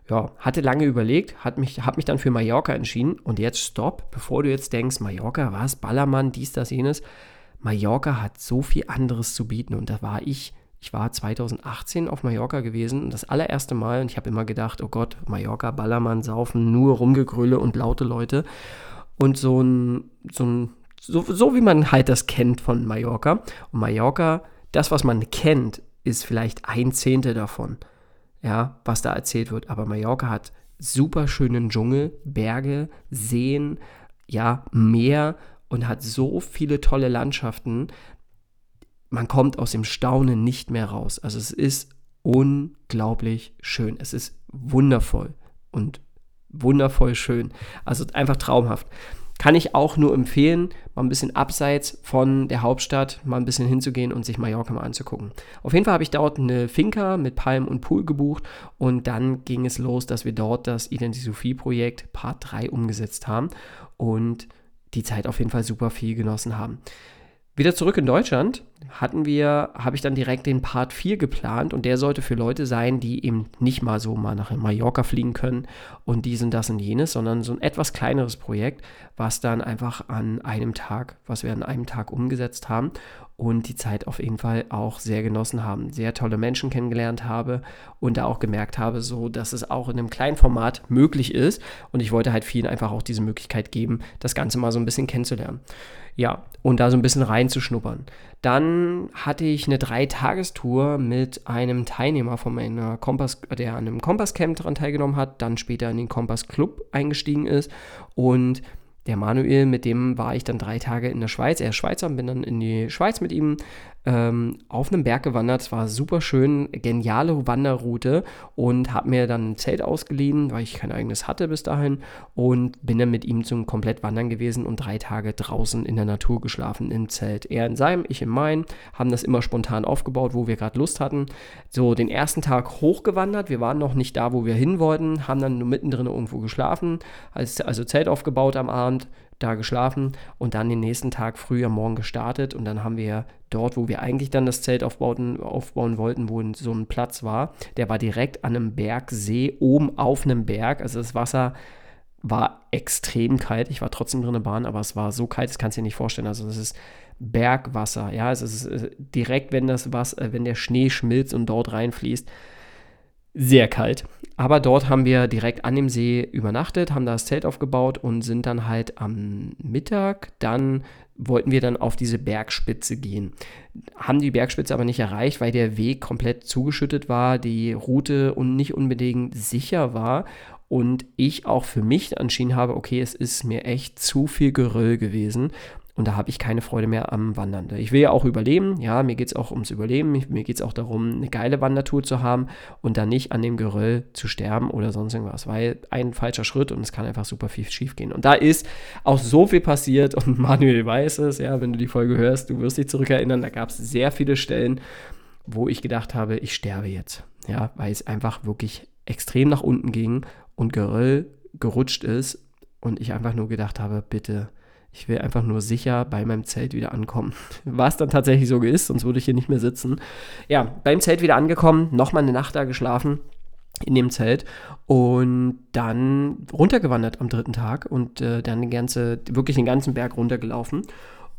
ja, hatte lange überlegt, hat mich, habe mich dann für Mallorca entschieden. Und jetzt stopp, bevor du jetzt denkst, Mallorca, was, Ballermann, dies, das, jenes. Mallorca hat so viel anderes zu bieten. Und da war ich, ich war 2018 auf Mallorca gewesen und das allererste Mal. Und ich habe immer gedacht, oh Gott, Mallorca, Ballermann, Saufen, nur Rumgegrülle und laute Leute. Und so ein, so ein, so, so wie man halt das kennt von Mallorca. Und Mallorca, das, was man kennt, ist vielleicht ein Zehntel davon ja, was da erzählt wird. Aber Mallorca hat super schönen Dschungel, Berge, Seen, ja, Meer und hat so viele tolle Landschaften. Man kommt aus dem Staunen nicht mehr raus. Also es ist unglaublich schön. Es ist wundervoll und wundervoll schön. Also einfach traumhaft. Kann ich auch nur empfehlen, mal ein bisschen abseits von der Hauptstadt mal ein bisschen hinzugehen und sich Mallorca mal anzugucken. Auf jeden Fall habe ich dort eine Finca mit Palm und Pool gebucht und dann ging es los, dass wir dort das Identisophie-Projekt Part 3 umgesetzt haben und die Zeit auf jeden Fall super viel genossen haben. Wieder zurück in Deutschland hatten wir, habe ich dann direkt den Part 4 geplant und der sollte für Leute sein, die eben nicht mal so mal nach Mallorca fliegen können und diesen, das und jenes, sondern so ein etwas kleineres Projekt, was dann einfach an einem Tag, was wir an einem Tag umgesetzt haben und die Zeit auf jeden Fall auch sehr genossen haben, sehr tolle Menschen kennengelernt habe und da auch gemerkt habe, so dass es auch in einem kleinen Format möglich ist und ich wollte halt vielen einfach auch diese Möglichkeit geben, das Ganze mal so ein bisschen kennenzulernen. Ja, und da so ein bisschen reinzuschnuppern. Dann hatte ich eine Dreitagestour mit einem Teilnehmer von meiner Kompass, der an einem Kompasscamp daran teilgenommen hat, dann später in den Kompass Club eingestiegen ist und der Manuel, mit dem war ich dann drei Tage in der Schweiz. Er ist Schweizer, bin dann in die Schweiz mit ihm ähm, auf einem Berg gewandert. Es war super schön, geniale Wanderroute und habe mir dann ein Zelt ausgeliehen, weil ich kein eigenes hatte bis dahin und bin dann mit ihm zum komplett Wandern gewesen und drei Tage draußen in der Natur geschlafen im Zelt. Er in seinem, ich in meinem, haben das immer spontan aufgebaut, wo wir gerade Lust hatten. So den ersten Tag hochgewandert. Wir waren noch nicht da, wo wir hin wollten, haben dann nur mittendrin irgendwo geschlafen, also Zelt aufgebaut am Abend da geschlafen und dann den nächsten Tag früh am Morgen gestartet. Und dann haben wir dort, wo wir eigentlich dann das Zelt aufbauen, aufbauen wollten, wo so ein Platz war, der war direkt an einem Bergsee, oben auf einem Berg, also das Wasser war extrem kalt, ich war trotzdem drin in der Bahn, aber es war so kalt, das kannst du dir nicht vorstellen, also das ist Bergwasser, ja, es ist äh, direkt, wenn das Wasser, äh, wenn der Schnee schmilzt und dort reinfließt, sehr kalt. Aber dort haben wir direkt an dem See übernachtet, haben da das Zelt aufgebaut und sind dann halt am Mittag, dann wollten wir dann auf diese Bergspitze gehen. Haben die Bergspitze aber nicht erreicht, weil der Weg komplett zugeschüttet war, die Route und nicht unbedingt sicher war und ich auch für mich entschieden habe, okay, es ist mir echt zu viel Geröll gewesen und da habe ich keine Freude mehr am Wandern. Ich will ja auch überleben. Ja, mir geht es auch ums Überleben. Mir geht es auch darum, eine geile Wandertour zu haben und dann nicht an dem Geröll zu sterben oder sonst irgendwas. Weil ein falscher Schritt und es kann einfach super viel schief gehen. Und da ist auch so viel passiert und [laughs] Manuel weiß es. Ja, wenn du die Folge hörst, du wirst dich zurückerinnern. Da gab es sehr viele Stellen, wo ich gedacht habe, ich sterbe jetzt. Ja, weil es einfach wirklich extrem nach unten ging und Geröll gerutscht ist und ich einfach nur gedacht habe, bitte ich will einfach nur sicher bei meinem Zelt wieder ankommen. [laughs] Was dann tatsächlich so ist, sonst würde ich hier nicht mehr sitzen. Ja, beim Zelt wieder angekommen, nochmal eine Nacht da geschlafen in dem Zelt und dann runtergewandert am dritten Tag und äh, dann den ganze, wirklich den ganzen Berg runtergelaufen.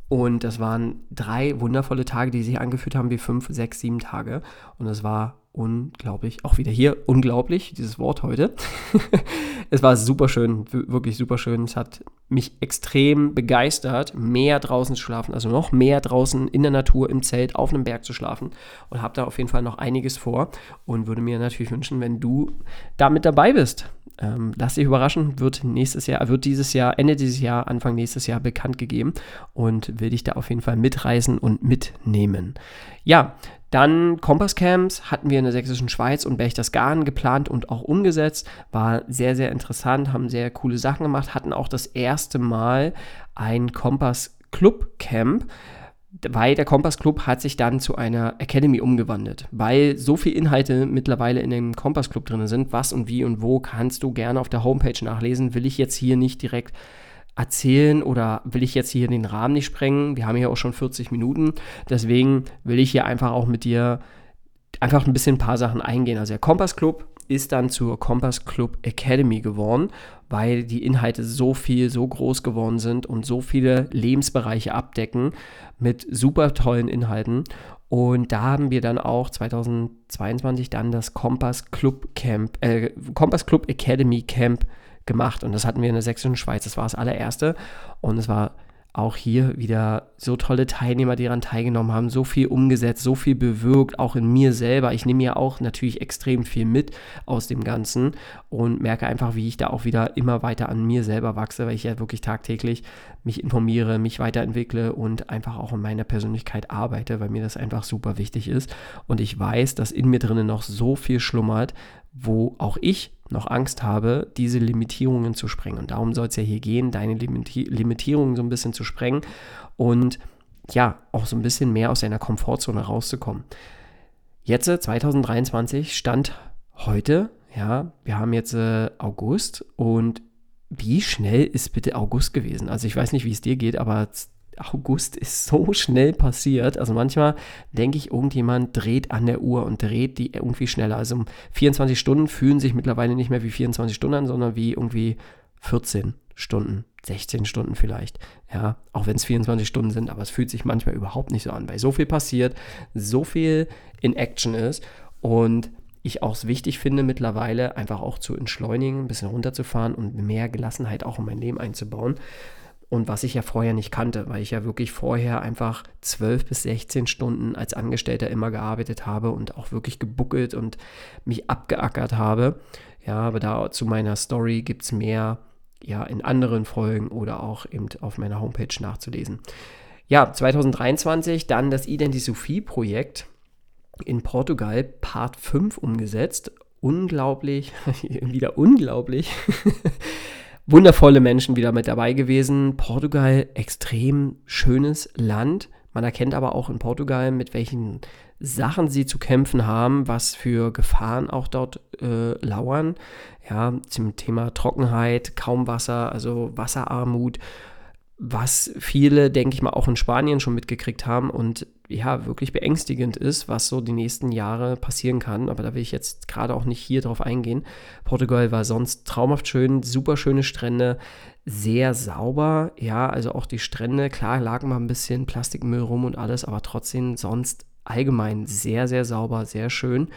Und das waren drei wundervolle Tage, die sich angefühlt haben wie fünf, sechs, sieben Tage. Und es war unglaublich, auch wieder hier unglaublich, dieses Wort heute. [laughs] es war super schön, wirklich super schön. Es hat mich extrem begeistert, mehr draußen zu schlafen, also noch mehr draußen in der Natur, im Zelt, auf einem Berg zu schlafen und habe da auf jeden Fall noch einiges vor und würde mir natürlich wünschen, wenn du da mit dabei bist. Ähm, lass dich überraschen, wird nächstes Jahr, wird dieses Jahr, Ende dieses Jahr, Anfang nächstes Jahr bekannt gegeben und will dich da auf jeden Fall mitreisen und mitnehmen. Ja, dann Kompasscamps hatten wir in der Sächsischen Schweiz und Berchtesgaden geplant und auch umgesetzt. War sehr, sehr interessant, haben sehr coole Sachen gemacht, hatten auch das erste Mal ein Kompass Club Camp weil der Kompass Club hat sich dann zu einer Academy umgewandelt, weil so viele Inhalte mittlerweile in dem Kompass Club drin sind, was und wie und wo kannst du gerne auf der Homepage nachlesen, will ich jetzt hier nicht direkt erzählen oder will ich jetzt hier den Rahmen nicht sprengen. Wir haben hier auch schon 40 Minuten. Deswegen will ich hier einfach auch mit dir einfach ein bisschen ein paar Sachen eingehen. Also der Kompass Club ist dann zur Kompass Club Academy geworden, weil die Inhalte so viel, so groß geworden sind und so viele Lebensbereiche abdecken mit super tollen Inhalten. Und da haben wir dann auch 2022 dann das Kompass Club Camp, äh, Kompass Club Academy Camp gemacht. Und das hatten wir in der Sächsischen Schweiz. Das war das allererste. Und es war auch hier wieder so tolle Teilnehmer, die daran teilgenommen haben, so viel umgesetzt, so viel bewirkt, auch in mir selber. Ich nehme ja auch natürlich extrem viel mit aus dem Ganzen und merke einfach, wie ich da auch wieder immer weiter an mir selber wachse, weil ich ja wirklich tagtäglich mich informiere, mich weiterentwickle und einfach auch in meiner Persönlichkeit arbeite, weil mir das einfach super wichtig ist. Und ich weiß, dass in mir drinnen noch so viel schlummert, wo auch ich noch Angst habe, diese Limitierungen zu sprengen. Und darum soll es ja hier gehen, deine Limiti Limitierungen so ein bisschen zu sprengen und ja, auch so ein bisschen mehr aus deiner Komfortzone rauszukommen. Jetzt, 2023, Stand heute, ja, wir haben jetzt äh, August und wie schnell ist bitte August gewesen? Also ich weiß nicht, wie es dir geht, aber August ist so schnell passiert. Also manchmal denke ich, irgendjemand dreht an der Uhr und dreht die irgendwie schneller. Also 24 Stunden fühlen sich mittlerweile nicht mehr wie 24 Stunden an, sondern wie irgendwie 14 Stunden, 16 Stunden vielleicht. Ja, auch wenn es 24 Stunden sind, aber es fühlt sich manchmal überhaupt nicht so an, weil so viel passiert, so viel in Action ist und ich auch es wichtig finde, mittlerweile einfach auch zu entschleunigen, ein bisschen runterzufahren und mehr Gelassenheit auch in mein Leben einzubauen und was ich ja vorher nicht kannte, weil ich ja wirklich vorher einfach 12 bis 16 Stunden als Angestellter immer gearbeitet habe und auch wirklich gebuckelt und mich abgeackert habe. Ja, aber da zu meiner Story gibt es mehr ja in anderen Folgen oder auch eben auf meiner Homepage nachzulesen. Ja, 2023 dann das Identisophie-Projekt in Portugal, Part 5 umgesetzt. Unglaublich, [laughs] wieder unglaublich. [laughs] wundervolle Menschen wieder mit dabei gewesen. Portugal, extrem schönes Land. Man erkennt aber auch in Portugal, mit welchen Sachen sie zu kämpfen haben, was für Gefahren auch dort äh, lauern. Ja, zum Thema Trockenheit, kaum Wasser, also Wasserarmut was viele, denke ich mal, auch in Spanien schon mitgekriegt haben und ja, wirklich beängstigend ist, was so die nächsten Jahre passieren kann. Aber da will ich jetzt gerade auch nicht hier drauf eingehen. Portugal war sonst traumhaft schön, super schöne Strände, sehr sauber. Ja, also auch die Strände, klar, lagen mal ein bisschen Plastikmüll rum und alles, aber trotzdem sonst allgemein sehr, sehr sauber, sehr schön.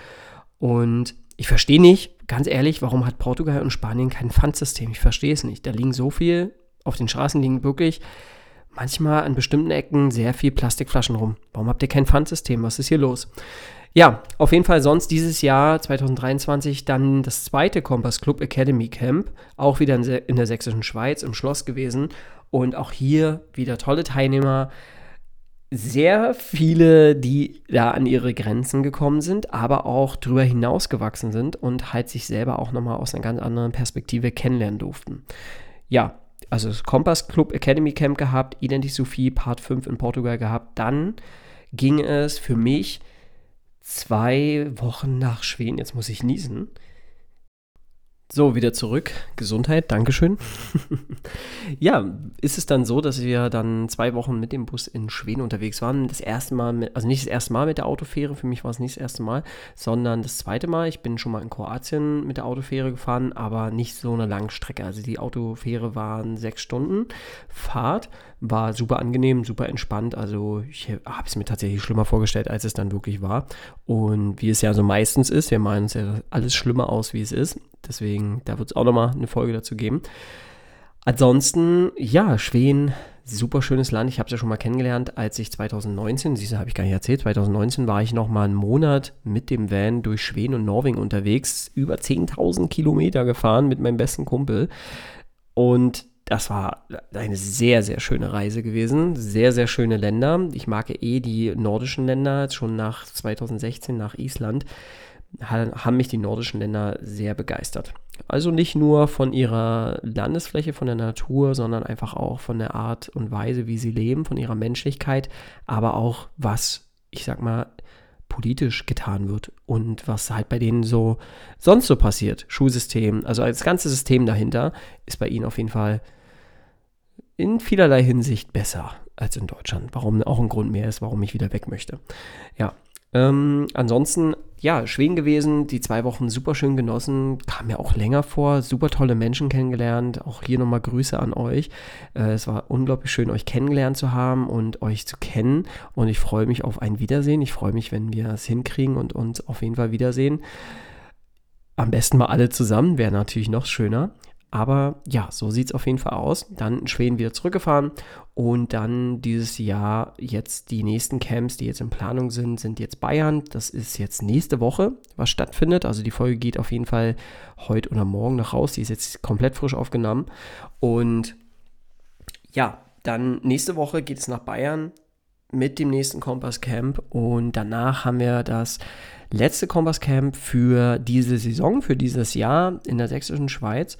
Und ich verstehe nicht, ganz ehrlich, warum hat Portugal und Spanien kein Pfandsystem? Ich verstehe es nicht. Da liegen so viel auf den Straßen liegen wirklich manchmal an bestimmten Ecken sehr viel Plastikflaschen rum. Warum habt ihr kein Pfandsystem? Was ist hier los? Ja, auf jeden Fall sonst dieses Jahr 2023 dann das zweite Kompass Club Academy Camp, auch wieder in der sächsischen Schweiz im Schloss gewesen und auch hier wieder tolle Teilnehmer, sehr viele, die da an ihre Grenzen gekommen sind, aber auch drüber hinaus gewachsen sind und halt sich selber auch nochmal aus einer ganz anderen Perspektive kennenlernen durften. Ja, also das Kompass Club Academy Camp gehabt, Identity Sophie Part 5 in Portugal gehabt. Dann ging es für mich zwei Wochen nach Schweden, jetzt muss ich niesen, So, wieder zurück. Gesundheit, Dankeschön. [laughs] ja, ist es dann so, dass wir dann zwei Wochen mit dem Bus in Schweden unterwegs waren. Das erste Mal, mit, also nicht das erste Mal mit der Autofähre, für mich war es nicht das erste Mal, sondern das zweite Mal. Ich bin schon mal in Kroatien mit der Autofähre gefahren, aber nicht so eine lange Strecke. Also die Autofähre waren sechs Stunden Fahrt, war super angenehm, super entspannt. Also ich habe es mir tatsächlich schlimmer vorgestellt, als es dann wirklich war. Und wie es ja so meistens ist, wir meinen es ja alles schlimmer aus, wie es ist. Deswegen, da wird es auch nochmal eine Folge dazu geben. Ansonsten, ja, Schweden, super schönes Land. Ich habe es ja schon mal kennengelernt, als ich 2019, siehst du, habe ich gar nicht erzählt, 2019 war ich noch mal einen Monat mit dem Van durch Schweden und Norwegen unterwegs, über 10.000 Kilometer gefahren mit meinem besten Kumpel. Und das war eine sehr, sehr schöne Reise gewesen. Sehr, sehr schöne Länder. Ich mag eh die nordischen Länder, schon nach 2016 nach Island haben mich die nordischen Länder sehr begeistert. Also nicht nur von ihrer Landesfläche, von der Natur, sondern einfach auch von der Art und Weise, wie sie leben, von ihrer Menschlichkeit, aber auch was, ich sag mal, politisch getan wird und was halt bei denen so sonst so passiert. Schulsystem, also das ganze System dahinter ist bei ihnen auf jeden Fall in vielerlei Hinsicht besser als in Deutschland. Warum auch ein Grund mehr ist, warum ich wieder weg möchte. Ja, ähm, ansonsten, ja, Schweden gewesen, die zwei Wochen super schön genossen, kam mir auch länger vor, super tolle Menschen kennengelernt. Auch hier nochmal Grüße an euch. Äh, es war unglaublich schön, euch kennengelernt zu haben und euch zu kennen. Und ich freue mich auf ein Wiedersehen. Ich freue mich, wenn wir es hinkriegen und uns auf jeden Fall wiedersehen. Am besten mal alle zusammen, wäre natürlich noch schöner. Aber ja, so sieht es auf jeden Fall aus. Dann in Schweden wieder zurückgefahren und dann dieses Jahr jetzt die nächsten Camps, die jetzt in Planung sind, sind jetzt Bayern. Das ist jetzt nächste Woche, was stattfindet. Also die Folge geht auf jeden Fall heute oder morgen noch raus. Die ist jetzt komplett frisch aufgenommen. Und ja, dann nächste Woche geht es nach Bayern mit dem nächsten Kompass Camp und danach haben wir das letzte Kompass Camp für diese Saison, für dieses Jahr in der sächsischen Schweiz.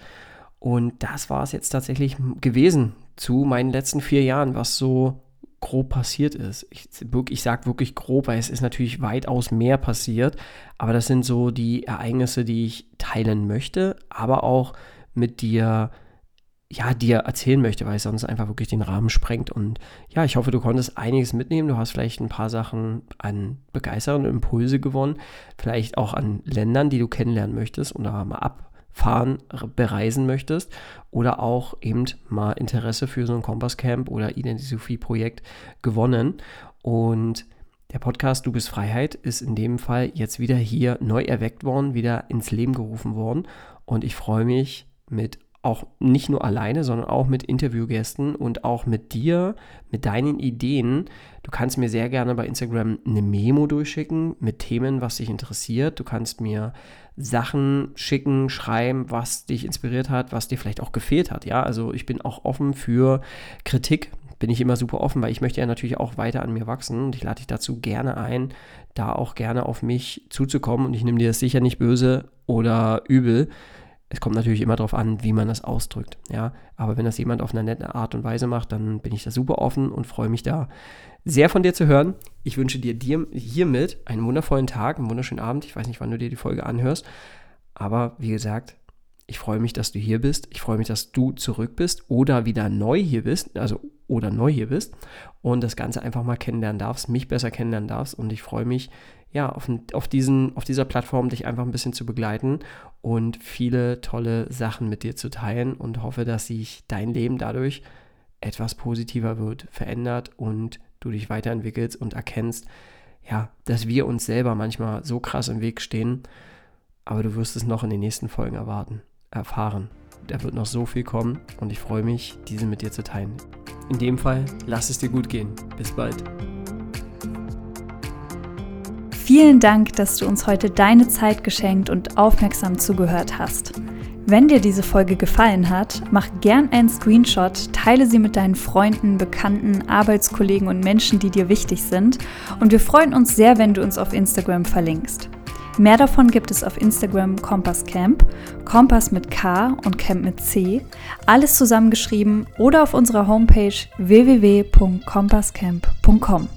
Und das war es jetzt tatsächlich gewesen zu meinen letzten vier Jahren, was so grob passiert ist. Ich, ich sage wirklich grob, weil es ist natürlich weitaus mehr passiert, aber das sind so die Ereignisse, die ich teilen möchte, aber auch mit dir, ja, dir erzählen möchte, weil es sonst einfach wirklich den Rahmen sprengt. Und ja, ich hoffe, du konntest einiges mitnehmen. Du hast vielleicht ein paar Sachen an begeisternden Impulse gewonnen, vielleicht auch an Ländern, die du kennenlernen möchtest oder mal ab fahren, bereisen möchtest oder auch eben mal Interesse für so ein Kompasscamp oder Identisophie-Projekt gewonnen. Und der Podcast Du bist Freiheit ist in dem Fall jetzt wieder hier neu erweckt worden, wieder ins Leben gerufen worden. Und ich freue mich mit auch nicht nur alleine, sondern auch mit Interviewgästen und auch mit dir, mit deinen Ideen. Du kannst mir sehr gerne bei Instagram eine Memo durchschicken mit Themen, was dich interessiert. Du kannst mir Sachen schicken, schreiben, was dich inspiriert hat, was dir vielleicht auch gefehlt hat. Ja, also ich bin auch offen für Kritik. Bin ich immer super offen, weil ich möchte ja natürlich auch weiter an mir wachsen und ich lade dich dazu gerne ein, da auch gerne auf mich zuzukommen und ich nehme dir das sicher nicht böse oder übel es kommt natürlich immer darauf an, wie man das ausdrückt. Ja, aber wenn das jemand auf eine nette Art und Weise macht, dann bin ich da super offen und freue mich da sehr von dir zu hören. Ich wünsche dir, dir hiermit einen wundervollen Tag, einen wunderschönen Abend. Ich weiß nicht, wann du dir die Folge anhörst, aber wie gesagt, ich freue mich, dass du hier bist. Ich freue mich, dass du zurück bist oder wieder neu hier bist, also oder neu hier bist und das Ganze einfach mal kennenlernen darfst, mich besser kennenlernen darfst. Und ich freue mich, ja, auf, auf, diesen, auf dieser Plattform dich einfach ein bisschen zu begleiten und viele tolle Sachen mit dir zu teilen und hoffe, dass sich dein Leben dadurch etwas positiver wird, verändert und du dich weiterentwickelst und erkennst, ja, dass wir uns selber manchmal so krass im Weg stehen, aber du wirst es noch in den nächsten Folgen erwarten, erfahren. Da wird noch so viel kommen und ich freue mich, diese mit dir zu teilen. In dem Fall, lass es dir gut gehen. Bis bald. Vielen Dank, dass du uns heute deine Zeit geschenkt und aufmerksam zugehört hast. Wenn dir diese Folge gefallen hat, mach gern einen Screenshot, teile sie mit deinen Freunden, Bekannten, Arbeitskollegen und Menschen, die dir wichtig sind. Und wir freuen uns sehr, wenn du uns auf Instagram verlinkst. Mehr davon gibt es auf Instagram Kompass Camp, Kompass mit K und Camp mit C, alles zusammengeschrieben oder auf unserer Homepage www.kompasscamp.com.